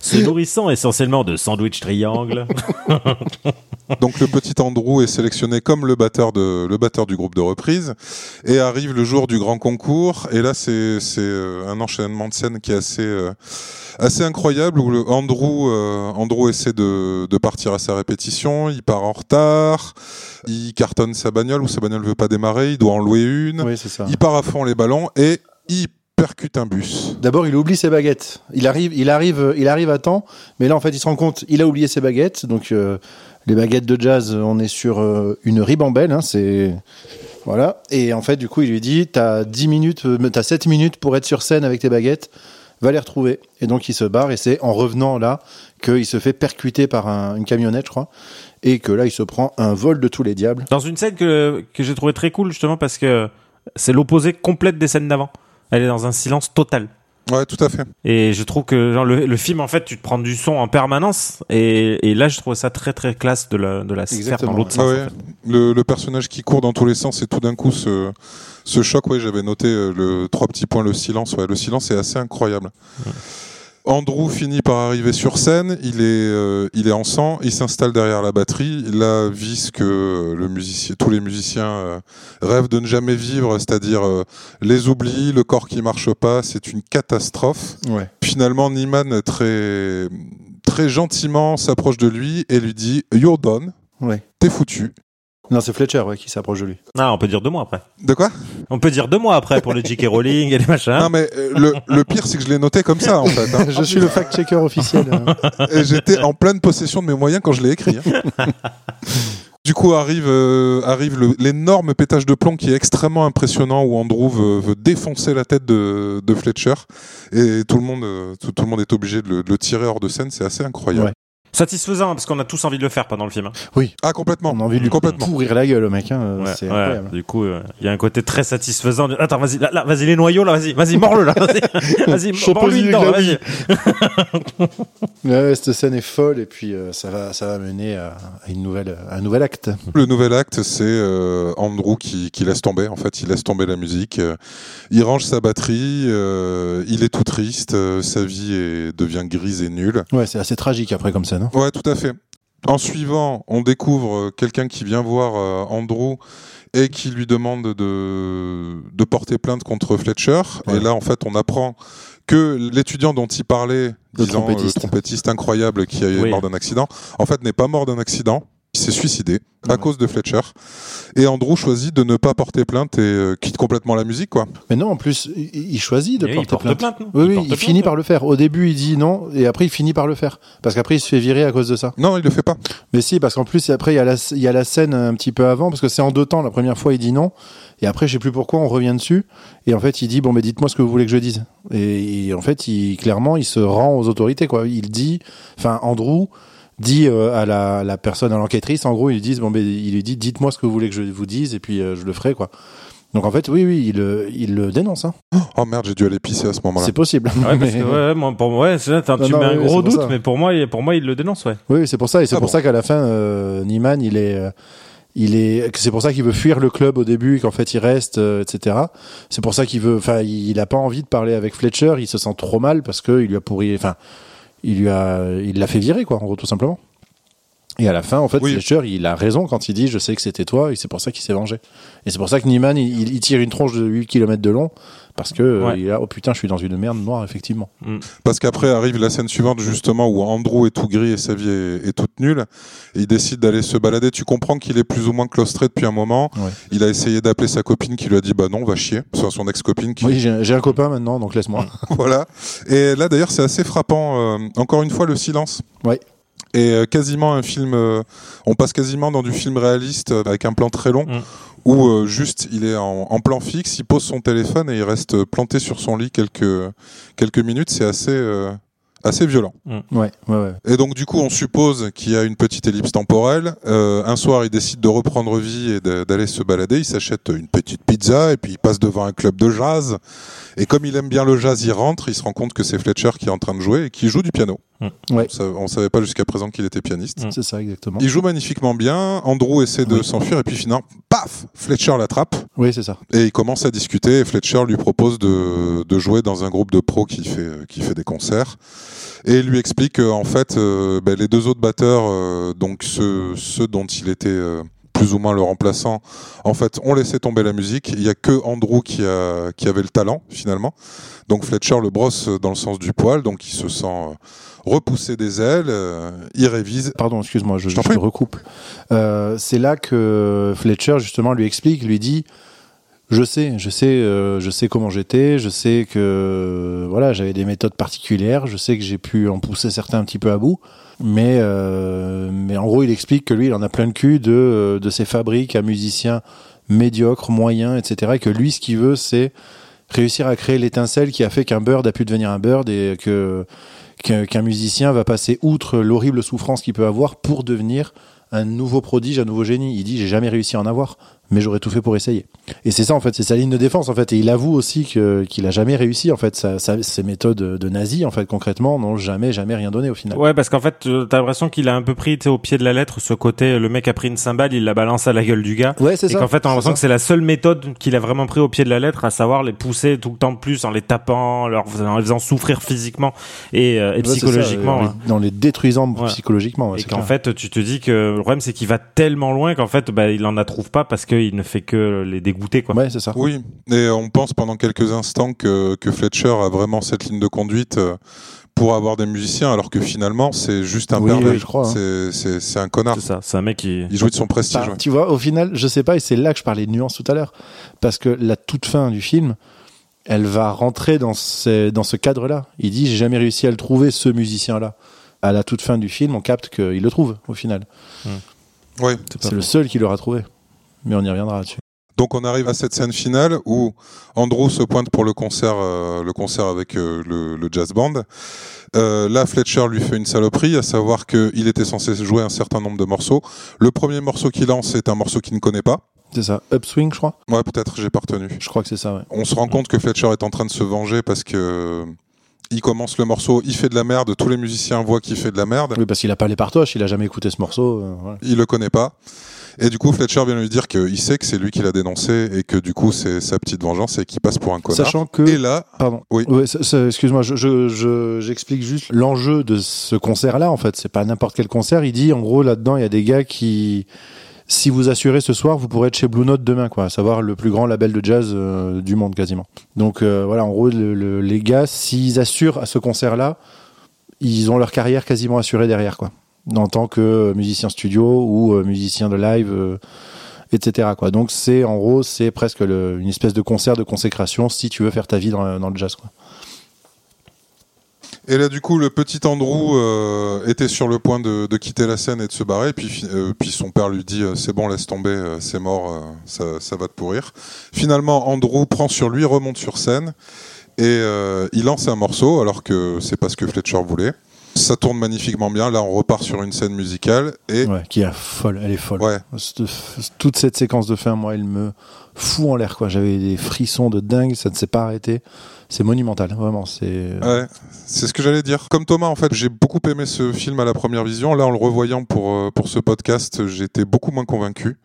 Se nourrissant essentiellement de sandwich triangle. Donc le petit Andrew est sélectionné comme le batteur de le batteur du groupe de reprise. Et arrive le jour du grand concours. Et là c'est c'est euh, un enchaînement de scènes qui est assez euh, assez incroyable où le Andrew euh, Andrew essaie de de partir à sa répétition, il part en retard, il cartonne sa bagnole ou sa bagnole veut pas démarrer, il doit en louer une, Oui, c'est ça. il part à fond les ballons. Et il percute un bus. D'abord, il oublie ses baguettes. Il arrive, il arrive, il arrive à temps, mais là, en fait, il se rend compte, il a oublié ses baguettes. Donc, euh, les baguettes de jazz, on est sur euh, une ribambelle. Hein, c'est voilà. Et en fait, du coup, il lui dit, t'as 10 minutes, euh, t'as 7 minutes pour être sur scène avec tes baguettes. Va les retrouver. Et donc, il se barre. Et c'est en revenant là qu'il se fait percuter par un- une camionnette, je crois. Et que là, il se prend un vol de tous les diables. Dans une scène que, que j'ai trouvé très cool, justement, parce que c'est l'opposé complète des scènes d'avant. Elle est dans un silence total. Ouais, tout à fait. Et je trouve que genre, le, le film, en fait, tu te prends du son en permanence. Et, et là, je trouve ça très, très classe de la, de la Exactement. dans l'autre Ah sens. ouais. en fait. le, le personnage qui court dans tous les sens et tout d'un coup ce, ce choc, ouais, j'avais noté euh, le trois petits points, le silence. Ouais, le silence est assez incroyable. Andrew finit par arriver sur scène, il est, euh, il est en sang, il s'installe derrière la batterie. Là, vit ce que le musicien, tous les musiciens euh, rêvent de ne jamais vivre, c'est-à-dire euh, les oublis, le corps qui marche pas. C'est une catastrophe. Ouais. Finalement, Niman très, très gentiment s'approche de lui et lui dit You're done, Ouais. t'es foutu. Non, c'est Fletcher, ouais, qui s'approche de lui. Ah, on peut dire deux mois après. De quoi? On peut dire deux mois après pour le J.K. Rowling et les machins. Non mais euh, le, le pire c'est que je l'ai noté comme ça en fait. hein. Je suis le fact-checker officiel. hein. Et j'étais en pleine possession de mes moyens quand je l'ai écrit. hein. Du coup arrive euh, arrive le- l'énorme pétage de plomb qui est extrêmement impressionnant où Andrew veut, veut défoncer la tête de, de Fletcher et tout le monde euh, tout, tout le monde est obligé de le, de le tirer hors de scène. C'est assez incroyable. Ouais. Satisfaisant, hein, parce qu'on a tous envie de le faire pendant le film. hein. Ah complètement. On a envie de lui complètement. pourrir la gueule, le mec. Hein. Ouais, c'est ouais. incroyable. Du coup, euh, il y a un côté très satisfaisant. de- Attends, vas-y, là, là, vas-y, les noyaux, là, vas-y, vas-y, mords-le, là, vas-y, vas-y, mords-lui dedans, avec la vas-y. Ouais, ouais, cette scène est folle et puis euh, ça va, ça va mener à, à une nouvelle, à un nouvel acte. Le nouvel acte, c'est euh, Andrew qui, qui laisse tomber. En fait, il laisse tomber la musique. euh, il range sa batterie. euh, il est tout triste. euh, sa vie est- devient grise et nulle. Ouais, c'est assez tragique après comme scène. Hein. Ouais, tout à fait. En suivant, on découvre euh, quelqu'un qui vient voir euh, Andrew et qui lui demande de, de porter plainte contre Fletcher. Ouais. Et là, en fait, on apprend que l'étudiant dont il parlait, Le disant trompettiste. le trompettiste incroyable qui est Oui. mort d'un accident, en fait, n'est pas mort d'un accident. Il s'est suicidé à Ouais. cause de Fletcher. Et Andrew choisit de ne pas porter plainte et euh, quitte complètement la musique, quoi. Mais non, en plus, il, il choisit de Et il porter porte plainte. plainte, non Oui, oui, porte il plainte, finit ouais. par le faire. Au début, il dit non, et après, il finit par le faire. Parce qu'après, il se fait virer à cause de ça. Non, il le fait pas. Mais si, parce qu'en plus, après, il y, a la, il y a la scène un petit peu avant, parce que c'est en deux temps. La première fois, il dit non, et après, je sais plus pourquoi, on revient dessus. Et en fait, il dit, bon, mais dites-moi ce que vous voulez que je dise. Et, et en fait, il, clairement, il se rend aux autorités, quoi. Il dit, enfin, Andrew dit euh, à la, la personne, à l'enquêtrice, en gros, ils lui disent, bon, mais il lui dit, dites-moi ce que vous voulez que je vous dise, et puis euh, je le ferai, quoi. Donc en fait, oui, oui, il, le- il le dénonce. Hein. Oh merde, j'ai dû aller pisser à ce moment-là. C'est possible. Ouais, parce Mais- que, ouais, moi, pour moi, ouais, t'as- Non, tu non, mets un oui, gros doute, ça. mais pour moi, il- pour moi, il le dénonce, ouais. Oui, c'est pour ça, et c'est Ah pour bon ça qu'à la fin, euh, Niemann, il est, euh, il est, c'est pour ça qu'il veut fuir le club au début, et qu'en fait il reste, euh, etc. C'est pour ça qu'il veut, enfin, il a pas envie de parler avec Fletcher, il se sent trop mal parce que il lui a pourri, enfin, il lui a, il l'a fait virer, quoi, en gros, tout simplement. Et à la fin, en fait, Oui. Fletcher, il a raison quand il dit, je sais que c'était toi, et c'est pour ça qu'il s'est vengé. Et c'est pour ça que Niemann, il, il tire une tronche de 8 km de long, parce que, euh, Ouais. il a, oh putain, je suis dans une merde noire, effectivement. Parce qu'après arrive la scène suivante justement où Andrew est tout gris et sa vie est, est toute nulle. Et il décide d'aller se balader. Tu comprends qu'il est plus ou moins claustré depuis un moment. Ouais. Il a essayé d'appeler sa copine qui lui a dit bah non, va chier. Soit son ex-copine qui Oui, j'ai j'ai un copain maintenant, donc laisse-moi. voilà. Et là d'ailleurs c'est assez frappant. euh, encore une fois le silence. Ouais. Et euh, quasiment un film. euh, on passe quasiment dans du film réaliste euh, avec un plan très long. Mm. Où euh, juste il est en, en plan fixe, il pose son téléphone et il reste planté sur son lit quelques quelques minutes. C'est assez euh, assez violent. Ouais, ouais, ouais. Et donc du coup, on suppose qu'il y a une petite ellipse temporelle. Euh, un soir, il décide de reprendre vie et d'aller se balader. Il s'achète une petite pizza et puis il passe devant un club de jazz. Et comme il aime bien le jazz, il rentre. Il se rend compte que c'est Fletcher qui est en train de jouer et qui joue du piano. Ouais. On On savait pas jusqu'à présent qu'il était pianiste. Mm. C'est ça, exactement. Il joue magnifiquement bien. Andrew essaie de Oui. s'enfuir et puis finalement, paf, Fletcher l'attrape Oui, c'est ça. et il commence à discuter. Et Fletcher lui propose de, de jouer dans un groupe de pros qui fait, qui fait des concerts. Et il lui explique qu'en fait, euh, ben, les deux autres batteurs, euh, donc ceux, ceux dont il était euh, plus ou moins le remplaçant, en fait, ont laissé tomber la musique. Il y a que Andrew qui, a, qui avait le talent, finalement. Donc Fletcher le brosse dans le sens du poil, donc il se sent euh, repousser des ailes, euh, il révise. Pardon, excuse-moi, je, Je te recoupe. Euh, c'est là que Fletcher, justement, lui explique, lui dit je sais, je sais, euh, je sais comment j'étais, je sais que voilà, j'avais des méthodes particulières, je sais que j'ai pu en pousser certains un petit peu à bout, mais euh, mais en gros, il explique que lui, il en a plein le cul de de ses fabriques à musiciens médiocres, moyens, etc. Et que lui, ce qu'il veut, c'est réussir à créer l'étincelle qui a fait qu'un bird a pu devenir un bird et que- qu'un musicien va passer outre l'horrible souffrance qu'il peut avoir pour devenir un nouveau prodige, un nouveau génie. Il dit j'ai jamais réussi à en avoir, mais j'aurais tout fait pour essayer. Et c'est ça en fait, c'est sa ligne de défense en fait. Et il avoue aussi que qu'il a jamais réussi en fait. Sa, sa- ses méthodes de nazi en fait concrètement n'ont jamais jamais rien donné au final. Ouais, parce qu'en fait, euh, t'as l'impression qu'il a un peu pris au pied de la lettre ce côté, le mec a pris une cymbale, il la balance à la gueule du gars. Ouais, c'est Et ça. qu'en fait, on l'impression que c'est la seule méthode qu'il a vraiment pris au pied de la lettre, à savoir les pousser tout le temps plus en les tapant, en leur en les faisant souffrir physiquement et, euh, et Ouais, c'est ça, psychologiquement. euh, hein. dans les détruisant Ouais. psychologiquement. ouais, Et qu'en fait, tu te dis que le problème, c'est qu'il va tellement loin qu'en fait, bah, il en a trouve pas parce qu'il ne fait que les dégoûter, quoi. ouais, c'est ça. Oui, et on pense pendant quelques instants que, que Fletcher a vraiment cette ligne de conduite euh, pour avoir des musiciens, alors que finalement, c'est juste un Oui, pervers. oui, je crois, hein. C'est- un connard. C'est ça. C'est un mec qui. Il jouit de son prestige. Bah, ouais. Tu vois, au final, je sais pas, et c'est là que je parlais de nuance tout à l'heure, parce que la toute fin du film, elle va rentrer dans ce, dans ce cadre-là. Il dit, j'ai jamais réussi à le trouver, ce musicien-là. À la toute fin du film, on capte qu'il le trouve, au final. Ouais. C'est le seul qui l'aura trouvé. Mais on y reviendra là-dessus. Donc on arrive à cette scène finale où Andrew se pointe pour le concert, euh, le concert avec euh, le, le jazz band. Euh, là, Fletcher lui fait une saloperie, à savoir qu'il était censé jouer un certain nombre de morceaux. Le premier morceau qu'il lance, c'est un morceau qu'il ne connaît pas. C'est ça. Upswing, je crois. Ouais, peut-être, j'ai pas retenu. Je crois que c'est ça, ouais. On se rend compte que Fletcher est en train de se venger parce que il commence le morceau, il fait de la merde, tous les musiciens voient qu'il fait de la merde, Oui, parce qu'il a pas les partoches, il a jamais écouté ce morceau. euh, voilà. il le connaît pas. Et du coup, Fletcher vient lui dire qu'il sait que c'est lui qui l'a dénoncé et que du coup, c'est sa petite vengeance et qu'il passe pour un connard. Sachant que. Et là, Pardon. Oui. Excuse-moi, je, je, je- j'explique juste l'enjeu de ce concert-là. En fait, c'est pas n'importe quel concert. Il dit, en gros, là-dedans, il y a des gars qui, si vous assurez ce soir, vous pourrez être chez Blue Note demain, quoi. À savoir le plus grand label de jazz euh, du monde, quasiment. Donc euh, voilà, en gros, le- le- les gars, s'ils assurent à ce concert-là, ils ont leur carrière quasiment assurée derrière, quoi. En tant que musicien studio ou euh, musicien de live. euh, etc. Quoi. Donc c'est en gros c'est presque une espèce de concert de consécration si tu veux faire ta vie dans, dans le jazz. Quoi. Et là, du coup, le petit Andrew euh, était sur le point de, de quitter la scène et de se barrer. Puis, euh, puis son père lui dit euh, C'est bon, laisse tomber, c'est mort, ça, ça va te pourrir. Finalement, Andrew prend sur lui, remonte sur scène et euh, il lance un morceau alors que c'est pas ce que Fletcher voulait. Ça tourne magnifiquement bien. Là, on repart sur une scène musicale et Ouais, qui est folle, elle est folle. ouais, toute cette séquence de fin, moi, elle me fout en l'air. quoi. J'avais des frissons de dingue, ça ne s'est pas arrêté. C'est monumental, vraiment. C'est Ouais, c'est ce que j'allais dire. Comme Thomas, en fait, j'ai beaucoup aimé ce film à la première vision. Là, en le revoyant pour, euh, pour ce podcast, j'étais beaucoup moins convaincu.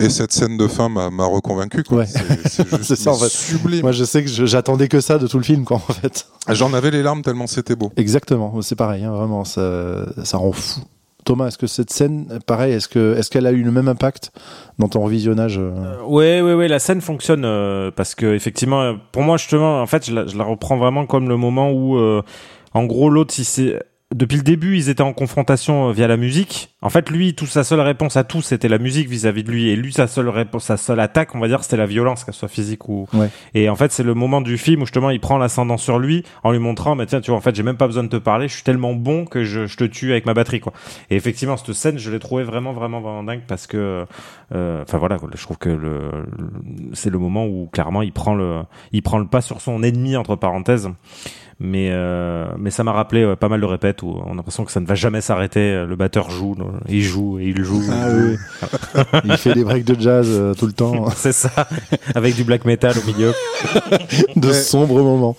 Et cette scène de fin m'a reconvaincu. Ouais. C'est- ça, en fait. sublime. Moi, je sais que j'attendais que ça de tout le film, quoi, en fait. J'en avais les larmes tellement c'était beau. Exactement, c'est pareil, hein, vraiment, ça, ça rend fou. Thomas, est-ce que cette scène, pareil, est-ce que est-ce qu'elle a eu le même impact dans ton revisionnage euh Ouais, ouais, ouais, la scène fonctionne euh, parce que effectivement, euh, pour moi justement, en fait, je la, reprends vraiment comme le moment où, euh, en gros, l'autre, si c'est depuis le début, ils étaient en confrontation euh, via la musique. En fait, lui, tout sa seule réponse à tout, c'était la musique vis-à-vis de lui, et lui, sa seule réponse, sa seule attaque, on va dire, c'était la violence, qu'elle soit physique ou. Ouais. Et en fait, c'est le moment du film où justement, il prend l'ascendant sur lui en lui montrant, mais tiens, tu vois, en fait, j'ai même pas besoin de te parler, je suis tellement bon que je, je te tue avec ma batterie, quoi. Et effectivement, cette scène, je l'ai trouvée vraiment, vraiment, vraiment dingue parce que, euh, enfin voilà, je trouve que le, le- c'est le moment où clairement il prend le, il prend le pas sur son ennemi entre parenthèses. Mais euh, mais ça m'a rappelé pas mal de répètes où on a l'impression que ça ne va jamais s'arrêter. Le batteur joue, il joue et il joue. Ah oui, oui. Il fait des breaks de jazz euh, tout le temps, C'est ça, avec du black metal au milieu. de Ouais. sombres moments.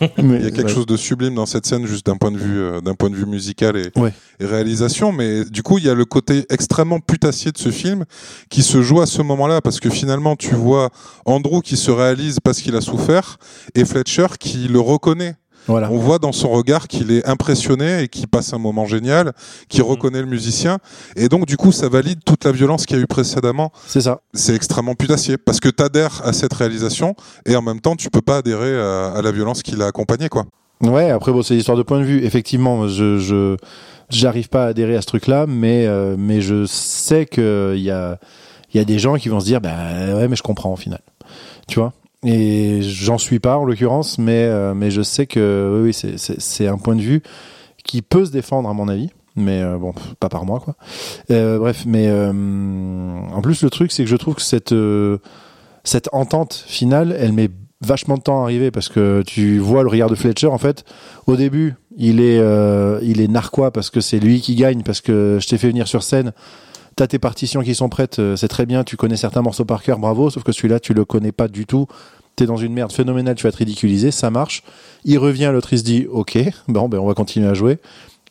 Mais, Il y a quelque ouais. chose de sublime dans cette scène, juste d'un point de vue, euh, d'un point de vue musical et, Ouais. et réalisation. Mais du coup, il y a le côté extrêmement putassier de ce film qui se joue à ce moment-là, parce que finalement, tu vois Andrew qui se réalise parce qu'il a souffert et Fletcher qui le reconnaît. Voilà. On voit dans son regard qu'il est impressionné et qu'il passe un moment génial, qu'il reconnaît le musicien. Et donc, du coup, ça valide toute la violence qu'il y a eu précédemment. C'est ça. C'est extrêmement putassier parce que tu adhères à cette réalisation et en même temps, tu peux pas adhérer à, à la violence qui l'a accompagné, quoi. Ouais, après bon, c'est l'histoire de point de vue. Effectivement, je je j'arrive pas à adhérer à ce truc-là, mais euh, mais je sais que il y a il y a des gens qui vont se dire bah ouais, mais je comprends au final. tu vois? Et j'en suis pas en l'occurrence, mais euh, mais je sais que oui, oui c'est- un point de vue qui peut se défendre à mon avis, mais euh, bon, pas par moi quoi. Euh, bref, mais euh, en plus le truc c'est que je trouve que cette euh, cette entente finale, elle met vachement de temps à arriver parce que tu vois le regard de Fletcher en fait. Au début, il est euh, il est narquois parce que c'est lui qui gagne parce que je t'ai fait venir sur scène. T'as tes partitions qui sont prêtes, euh, c'est très bien, tu connais certains morceaux par cœur, bravo, sauf que celui-là, tu le connais pas du tout. T'es dans une merde phénoménale, tu vas te ridiculiser, ça marche. Il revient, l'autre il se dit, ok, bon, ben on va continuer à jouer.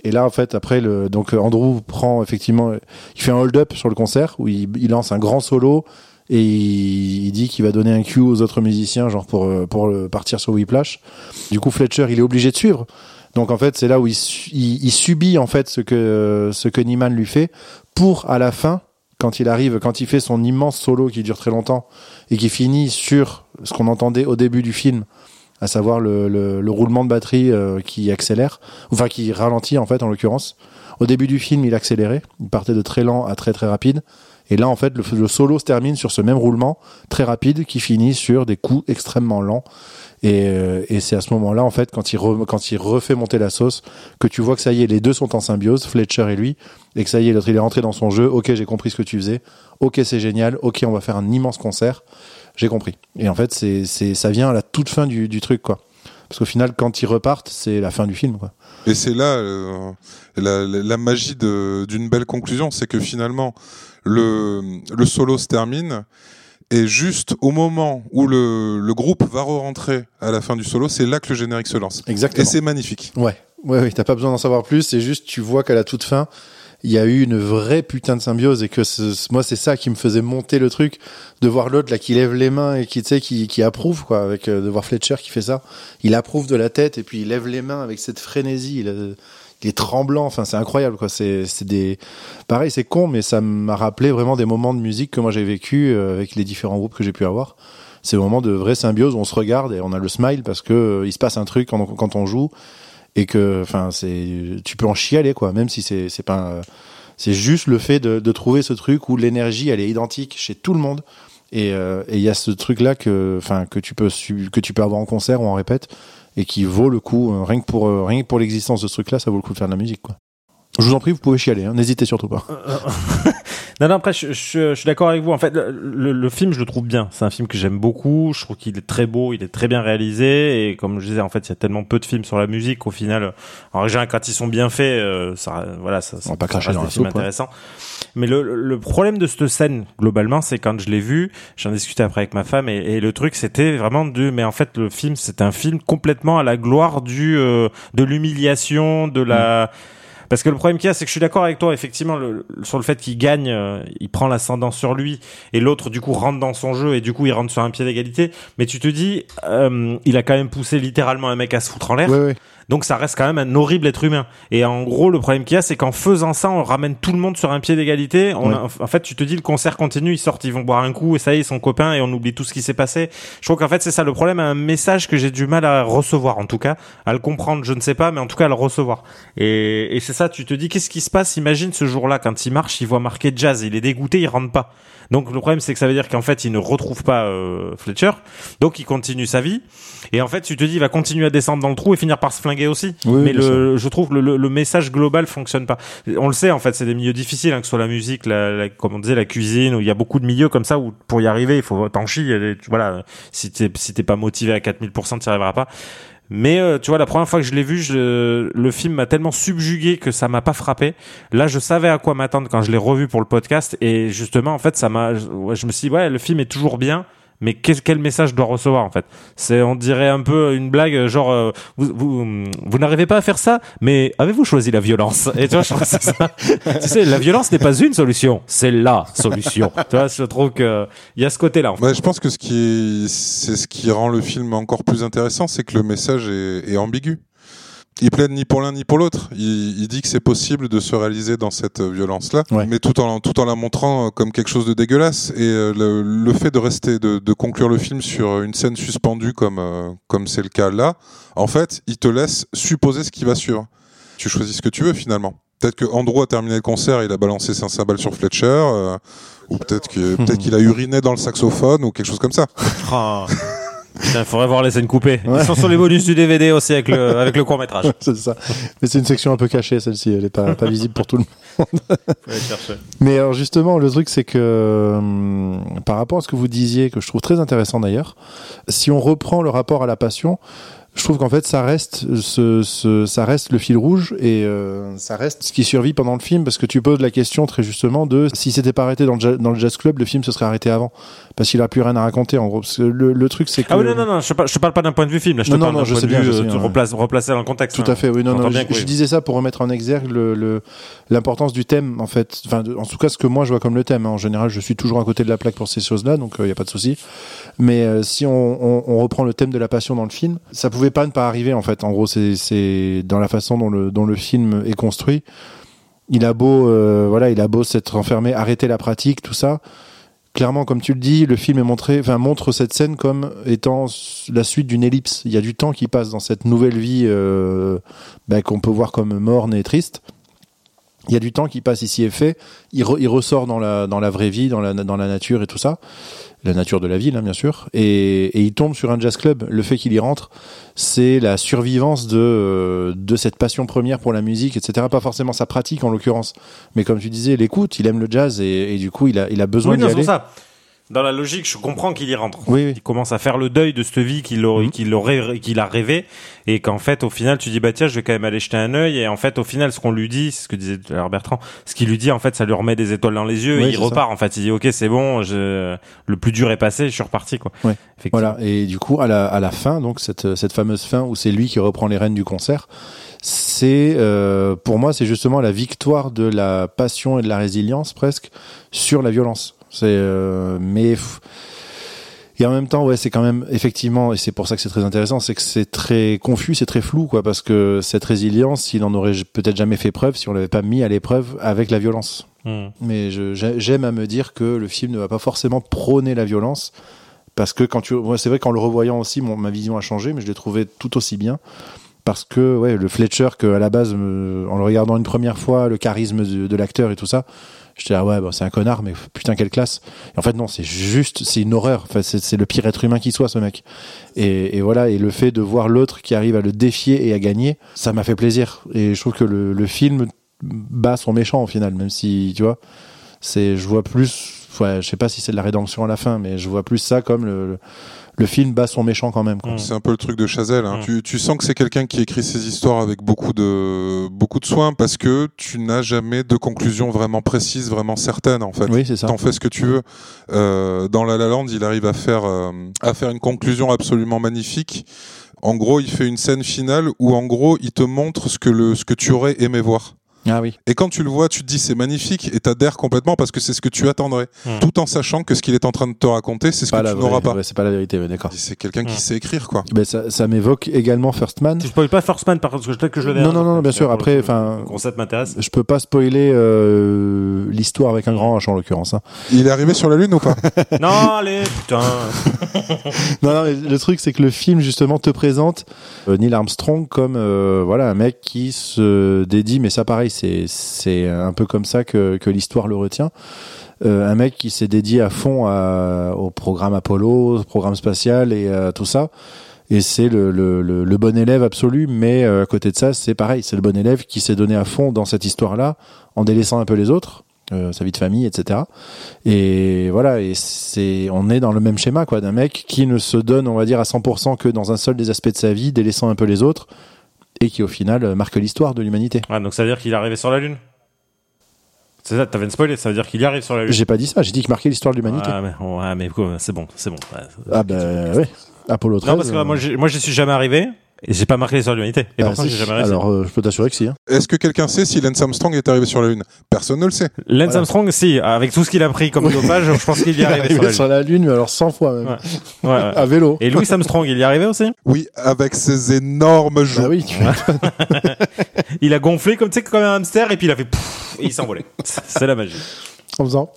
Et là, en fait, après, le, donc euh, Andrew prend effectivement, il fait un hold-up sur le concert où il, lance un grand solo et il, dit qu'il va donner un cue aux autres musiciens, genre pour euh, pour partir sur Whiplash. Du coup, Fletcher, il est obligé de suivre. Donc en fait, c'est là où il, su- il, il subit en fait ce que ce que Nyman lui fait pour à la fin, quand il arrive, quand il fait son immense solo qui dure très longtemps et qui finit sur ce qu'on entendait au début du film, à savoir le, le, le roulement de batterie euh, qui accélère, enfin qui ralentit en fait en l'occurrence. Au début du film, il accélérait, il partait de très lent à très très rapide. Et là, en fait, le, le solo se termine sur ce même roulement très rapide qui finit sur des coups extrêmement lents. Et, euh, et c'est à ce moment-là, en fait, quand il, re- quand il refait monter la sauce, que tu vois que ça y est, les deux sont en symbiose, Fletcher et lui, et que ça y est, l'autre il est rentré dans son jeu. Ok, j'ai compris ce que tu faisais. Ok, c'est génial. Ok, on va faire un immense concert. J'ai compris. Et en fait, c'est, c'est, ça vient à la toute fin du, du truc, quoi. Parce qu'au final, quand ils repartent, c'est la fin du film, quoi. Et c'est là euh, la, la- magie de- d'une belle conclusion, c'est que finalement le, le solo se termine et juste au moment où le, le groupe va re-rentrer à la fin du solo, c'est là que le générique se lance. Et Exactement. c'est magnifique. Ouais, ouais, ouais, t'as pas besoin d'en savoir plus. C'est juste, tu vois qu'à la toute fin, il y a eu une vraie putain de symbiose et que moi, c'est ça qui me faisait monter le truc, de voir l'autre là qui lève les mains et qui, tu sais, qui, qui approuve quoi, avec euh, de voir Fletcher qui fait ça. Il approuve de la tête et puis il lève les mains avec cette frénésie. Il, il est tremblant. Enfin, c'est incroyable quoi. C'est, des, pareil, c'est con, mais ça m'a rappelé vraiment des moments de musique que moi j'ai vécu euh, avec les différents groupes que j'ai pu avoir. C'est le moment de vraie symbiose où on se regarde et on a le smile parce que euh, il se passe un truc quand quand on joue et que enfin c'est tu peux en chialer quoi même si c'est c'est pas c'est juste le fait de, de trouver ce truc où l'énergie elle est identique chez tout le monde. Et euh, et il y a ce truc là que enfin que tu peux que tu peux avoir en concert ou en répète et qui vaut le coup euh, rien que pour euh, rien que pour l'existence de ce truc là ça vaut le coup de faire de la musique quoi. Je vous en prie vous pouvez chialer hein, n'hésitez surtout pas Non, non, après, je, je- je suis d'accord avec vous. En fait, le, le- le film, je le trouve bien. C'est un film que j'aime beaucoup. Je trouve qu'il est très beau, il est très bien réalisé. Et comme je disais, en fait, il y a tellement peu de films sur la musique qu'au final, en général, quand ils sont bien faits, euh, ça, voilà, ça, On va pas ça cracher dans des films intéressants. Mais le, le problème de cette scène, globalement, c'est quand je l'ai vu, j'en discutais après avec ma femme, et, et le truc, c'était vraiment de, mais en fait, le film, c'est un film complètement à la gloire du, euh, de l'humiliation, de la, parce que le problème qu'il y a, c'est que je suis d'accord avec toi, effectivement, le- sur le fait qu'il gagne, euh, il prend l'ascendant sur lui, et l'autre, du coup, rentre dans son jeu, et du coup, il rentre sur un pied d'égalité. Mais tu te dis, euh, il a quand même poussé littéralement un mec à se foutre en l'air. Donc ça reste quand même un horrible être humain. Et en gros, le problème qu'il y a, c'est qu'en faisant ça, on ramène tout le monde sur un pied d'égalité. On Ouais. a- en fait, tu te dis, le concert continue, ils sortent, ils vont boire un coup, et ça y est, ils sont copains, et on oublie tout ce qui s'est passé. Je trouve qu'en fait, c'est ça le problème, un message que j'ai du mal à recevoir, en tout cas, à le comprendre, je ne sais pas, mais en tout cas, à le recevoir. Et, et c'est ça, tu te dis, qu'est-ce qui se passe? Imagine ce jour-là, quand il marche, il voit marqué jazz, il est dégoûté, il rentre pas. Donc le problème, c'est que ça veut dire qu'en fait, il ne retrouve pas euh, Fletcher, donc il continue sa vie. Et en fait, tu te dis, il va continuer à descendre dans le trou et finir par se flinguer aussi. Oui, Mais le, je trouve que le, le, le message global fonctionne pas. On le sait, en fait, c'est des milieux difficiles, hein, que ce soit la musique, la, la- comme on disait, la cuisine, où il y a beaucoup de milieux comme ça où pour y arriver, il faut t'en chier. et Voilà, si t'es si t'es pas motivé à 4000%, tu n'y arriveras pas. Mais euh, tu vois, la première fois que je l'ai vu, je, le film m'a tellement subjugué que ça m'a pas frappé. Là, je savais à quoi m'attendre quand je l'ai revu pour le podcast, et justement, en fait, ça m'a. Je me suis dit, ouais, le film est toujours bien. Mais quel, quel message je dois recevoir en fait? C'est, on dirait un peu une blague, genre euh, vous, vous, vous n'arrivez pas à faire ça, mais avez-vous choisi la violence? Et tu vois, je trouve ça. tu sais, la violence n'est pas une solution, c'est la solution. tu vois, je trouve que il y a ce côté-là. En je pense que ce qui est, c'est ce qui rend le film encore plus intéressant, c'est que le message est ambigu. Il plaide ni pour l'un ni pour l'autre. Il, il dit que c'est possible de se réaliser dans cette violence-là, Ouais. mais tout en, tout en la montrant euh, comme quelque chose de dégueulasse. Et euh, le, le fait de rester, de, de conclure le film sur une scène suspendue comme euh, comme c'est le cas là, en fait, il te laisse supposer ce qui va suivre. Tu choisis ce que tu veux finalement. Peut-être que Andrew a terminé le concert, il a balancé ses cymbales sur Fletcher, euh, ou peut-être que peut-être qu'il a uriné dans le saxophone ou quelque chose comme ça. Putain, faudrait voir les scènes coupées. Ils sont sur les bonus du DVD aussi avec le, avec le court métrage. c'est ça. Mais c'est une section un peu cachée, celle-ci. Elle est pas, pas visible pour tout le monde. Faut aller chercher. Mais alors justement, le truc, c'est que hum, par rapport à ce que vous disiez, que je trouve très intéressant d'ailleurs, si on reprend le rapport à la passion, je trouve qu'en fait, ça reste, ce, ce- ça reste le fil rouge et euh, ça reste ce qui survit pendant le film parce que tu poses la question très justement de si c'était pas arrêté dans le, dans le jazz club, le film se serait arrêté avant parce qu'il a plus rien à raconter en gros. Le, le truc, c'est que Ah oui, non, non, non, je te parle, je parle pas d'un point de vue film, là, je Non, te non, parle non, d'un je point sais de bien, vue, je sais euh, bien, tu ouais. replaces, replacer dans le contexte. Tout hein. à fait, oui. Non, non, bien je, oui. disais ça pour remettre en exergue le, le- l'importance du thème, en fait. Enfin, en tout cas, ce que moi je vois comme le thème. hein. En général, je suis toujours à côté de la plaque pour ces choses-là, donc il n'y a pas de souci. Mais euh, si on, on- on reprend le thème de la passion dans le film, ça pouvait pas ne pas arriver, en fait. En gros, c'est, dans la façon dont le, dont le film est construit. Il a beau, euh, voilà, il a beau s'être enfermé, arrêter la pratique, tout ça. Clairement, comme tu le dis, le film est montré, enfin montre cette scène comme étant la suite d'une ellipse. Il y a du temps qui passe dans cette nouvelle vie euh, bah, qu'on peut voir comme morne et triste. Il y a du temps qui passe ici et fait. Il, il ressort dans la dans la vraie vie, dans la dans la nature et tout ça, la nature de la ville, hein, bien sûr. Et, et il tombe sur un jazz club. Le fait qu'il y rentre, c'est la survivance de euh, de cette passion première pour la musique, etc. Pas forcément sa pratique en l'occurrence, mais comme tu disais, l'écoute. Il aime le jazz et, et du coup, il a il a besoin Oui, d'y aller. ça. Dans la logique, je comprends qu'il y rentre. Oui, oui. Il commence à faire le deuil de cette vie qu'il aurait- Mhm. qu'il aurait, qu'il a rêvé, et qu'en fait, au final, tu dis bah tiens, je vais quand même aller jeter un œil, et en fait, au final, ce qu'on lui dit, c'est ce que disait Bertrand, ce qu'il lui dit, en fait, ça lui remet des étoiles dans les yeux, Oui, et il repart. En fait, il dit ok, c'est bon, je... le plus dur est passé, je suis reparti quoi. Ouais. Voilà, et du coup, à la, à la fin, donc cette, cette fameuse fin où c'est lui qui reprend les rênes du concert, c'est euh, pour moi, c'est justement la victoire de la passion et de la résilience presque sur la violence. C'est euh, mais et en même temps, ouais, c'est quand même effectivement, et c'est pour ça que c'est très intéressant, c'est que c'est très confus, c'est très flou, quoi, parce que cette résilience, il en aurait peut-être jamais fait preuve si on l'avait pas mis à l'épreuve avec la violence. Hmm. Mais j'aime à me dire que le film ne va pas forcément prôner la violence. Parce que quand tu, c'est vrai qu'en le revoyant aussi, mon, ma vision a changé, mais je l'ai trouvé tout aussi bien. Parce que, ouais, le Fletcher, que à la base, me- en le regardant une première fois, le charisme de, de l'acteur et tout ça, j'étais là, ouais, bah, c'est un connard, mais putain, quelle classe. Et en fait, non, c'est juste, c'est une horreur. Enfin, c'est, le pire être humain qui soit, ce mec. Et, et voilà, et le fait de voir l'autre qui arrive à le défier et à gagner, ça m'a fait plaisir. Et je trouve que le, le film bat son méchant au final, même si, tu vois, c'est, je vois plus, ouais, je sais pas si c'est de la rédemption à la fin, mais je vois plus ça comme le, le film bat son méchant quand même. Quoi. C'est un peu le truc de Chazelle. Hein. Mm. Tu, tu sens que c'est quelqu'un qui écrit ses histoires avec beaucoup de beaucoup de soin parce que tu n'as jamais de conclusion vraiment précise, vraiment certaine en fait. Oui, c'est ça. T'en fais ce que tu veux. Euh, dans La La Land, il arrive à faire euh, à faire une conclusion absolument magnifique. En gros, il fait une scène finale où en gros, il te montre ce que le ce que tu aurais aimé voir. Ah oui. Et quand tu le vois, tu te dis c'est magnifique et t'adhères complètement parce que c'est ce que tu attendrais, Mm. tout en sachant que ce qu'il est en train de te raconter, c'est ce Pas que tu n'auras pas. c'est pas la vérité, d'accord. C'est quelqu'un qui Mm. sait écrire quoi. Ben, ça, ça m'évoque également First Man. Tu spoil pas First Man par contre, parce que peut-être que je le verrai. Non, non, non, bien sûr, après, enfin- concept m'intéresse. Je peux pas spoiler euh, l'histoire avec un grand H en l'occurrence. Hein. Il est arrivé sur la lune ou pas? Non, allez, putain. Non, non, mais le truc c'est que le film justement te présente euh, Neil Armstrong comme euh, voilà un mec qui se dédie, mais ça pareil, c'est c'est un peu comme ça que que l'histoire le retient. Euh, un mec qui s'est dédié à fond au programme Apollo, au programme spatial et à tout ça. Et c'est le, le bon élève absolu, mais euh, à côté de ça, c'est pareil, c'est le bon élève qui s'est donné à fond dans cette histoire-là, en délaissant un peu les autres, euh, sa vie de famille, etc. Et voilà, et c'est, on est dans le même schéma, quoi, d'un mec qui ne se donne, on va dire, à 100% que dans un seul des aspects de sa vie, délaissant un peu les autres, et qui au final euh, marque l'histoire de l'humanité. Ah, donc ça veut dire qu'il est arrivé sur la Lune C'est ça, t'avais une spoiler, ça veut dire qu'il y arrive sur la Lune. J'ai pas dit ça, j'ai dit qu'il marquait l'histoire de l'humanité. Ah, mais, ouais, c'est bon, c'est bon. Ouais. Ah, ben oui, Apollo 13. Non, parce que euh, moi, moi, j'y suis jamais arrivé et j'ai pas marqué de l'humanité. Et bah, pourtant, j'ai jamais réussi. Alors, euh, je peux t'assurer que si. hein. Est-ce que quelqu'un sait si Lance Armstrong est arrivé sur la lune? Personne ne le sait. Lance Voilà. Armstrong, si, avec tout ce qu'il a pris comme dopage, je pense qu'il y est arrivé sur la Lune. sur la Lune, mais alors 100 fois même. Ouais. Ouais, ouais. À vélo. Et Louis Armstrong, il y est arrivé aussi? Oui, avec ses énormes joues. Bah oui, tu- Il a gonflé comme, tu sais, comme un hamster et puis il a fait pouf, et il s'est envolé. C'est la magie. en faisant.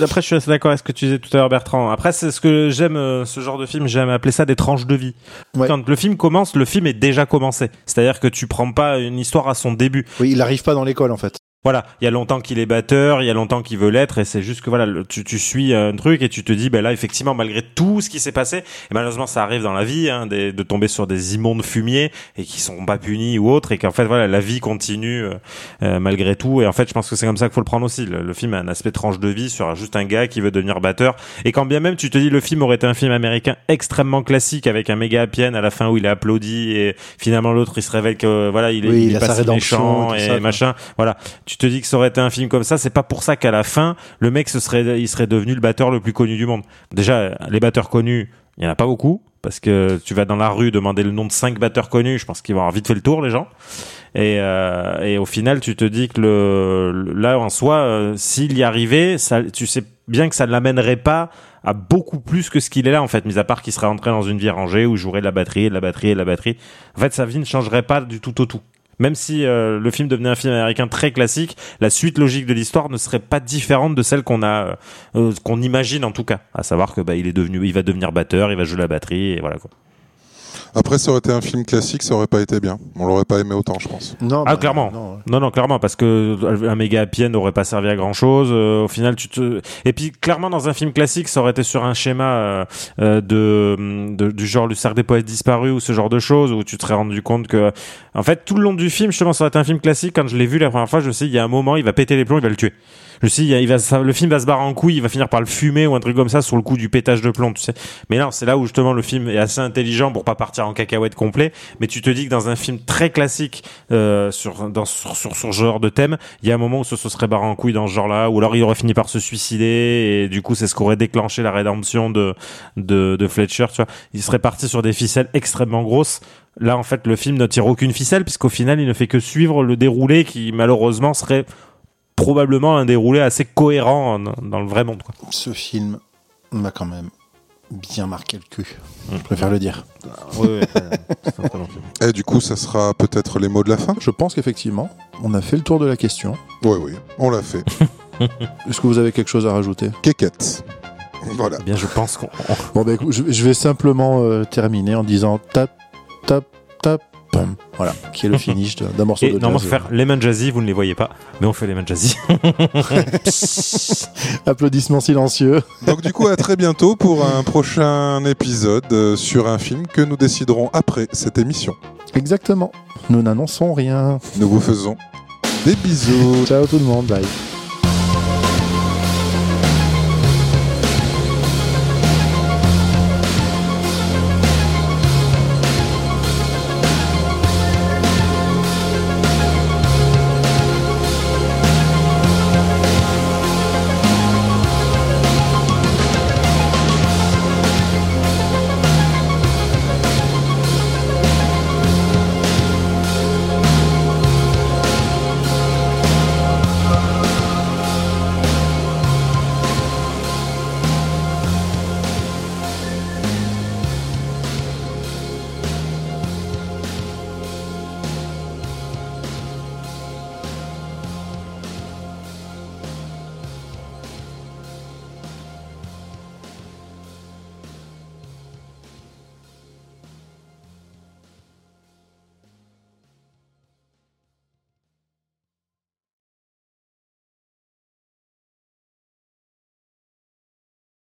Après, je suis assez d'accord avec ce que tu disais tout à l'heure, Bertrand. Après, c'est ce que j'aime, euh, ce genre de film, j'aime appeler ça des tranches de vie. Ouais. Quand le film commence, le film est déjà commencé. C'est-à-dire que tu prends pas une histoire à son début. Oui, il arrive pas dans l'école en fait. Voilà, il y a longtemps qu'il est batteur, il y a longtemps qu'il veut l'être, et c'est juste que voilà, le- tu, tu suis un truc et tu te dis, ben là, effectivement, malgré tout ce qui s'est passé, et malheureusement, ça arrive dans la vie, hein, des- de tomber sur des immondes fumiers et qui sont pas punis ou autres, et qu'en fait, voilà, la vie continue euh, euh, malgré tout. Et en fait, je pense que c'est comme ça qu'il faut le prendre aussi. Le, le film a un aspect tranche de vie sur juste un gars qui veut devenir batteur, et quand bien même tu te dis, le film aurait été un film américain extrêmement classique avec un méga happy à la fin où il est applaudi et finalement l'autre il se révèle que voilà il est, Oui, il est pas si méchant et machin. Voilà, tu te dis que ça aurait été un film comme ça, c'est pas pour ça qu'à la fin, le mec ce serait, il serait devenu le batteur le plus connu du monde. Déjà, les batteurs connus, il y en a pas beaucoup, parce que tu vas dans la rue demander le nom de cinq batteurs connus, je pense qu'ils vont avoir vite fait le tour, les gens. Et, euh, et au final, tu te dis que le, là en soi, euh, s'il y arrivait, ça, tu sais bien que ça ne l'amènerait pas à beaucoup plus que ce qu'il est là en fait, mis à part qu'il serait entré dans une vie rangée où il jouerait de la batterie, de la batterie de la batterie. En fait, sa vie ne changerait pas du tout au tout. Même si euh, le film devenait un film américain très classique, la suite logique de l'histoire ne serait pas différente de celle qu'on a, euh, euh, qu'on imagine en tout cas. À savoir que bah, il est devenu, il va devenir batteur, il va jouer la batterie et voilà quoi. Après, ça aurait été un film classique, ça aurait pas été bien. On l'aurait pas aimé autant, je pense. Non, Ah bah, clairement. non, ouais. Non non clairement parce que un méga happy end n'aurait pas servi à grand chose. au final tu te et puis clairement dans un film classique ça aurait été sur un schéma euh, euh, de, de- du genre le cercle des poètes disparus ou ce genre de choses où tu te serais rendu compte que en fait tout le long du film justement ça aurait été un film classique quand je l'ai vu la première fois je me suis dit il y a un moment il va péter les plombs il va le tuer. Je me suis dit, il va, ça- le film va se barrer en couille, il va finir par le fumer ou un truc comme ça sur le coup du pétage de plomb, tu sais. Mais non, c'est là où justement le film est assez intelligent pour pas partir en cacahuète complet. Mais tu te dis que dans un film très classique euh, sur, sur, sur, ce genre de thème, il y a un moment où ce se serait barré en couille dans ce genre-là, ou alors il aurait fini par se suicider et du coup c'est ce qu'aurait déclenché la rédemption de, de, Fletcher, tu vois. Il serait parti sur des ficelles extrêmement grosses. Là, en fait, le film ne tire aucune ficelle puisqu'au final, il ne fait que suivre le déroulé qui malheureusement serait probablement un déroulé assez cohérent dans, dans le vrai monde. Quoi. Ce film m'a quand même bien marqué le cul. Je préfère le dire. Et du coup, ça sera peut-être les mots de la fin? Je pense qu'effectivement, on a fait le tour de la question. Oui, oui, on l'a fait. Est-ce que vous avez quelque chose à rajouter? Kékette. Voilà. Eh bien, je pense qu'on. Bon, bah, écoute, je, je vais simplement euh, terminer en disant tap, tap, tap, pam. Voilà, qui est le finish d'un morceau Et de normalement, on jazz. va faire les mains jazzy, vous ne les voyez pas, mais on fait les mains jazzy. Applaudissements silencieux. Donc du coup, à très bientôt pour un prochain épisode euh, sur un film que nous déciderons après cette émission. Exactement. Nous n'annonçons rien. Nous vous faisons des bisous. Ciao tout le monde, bye.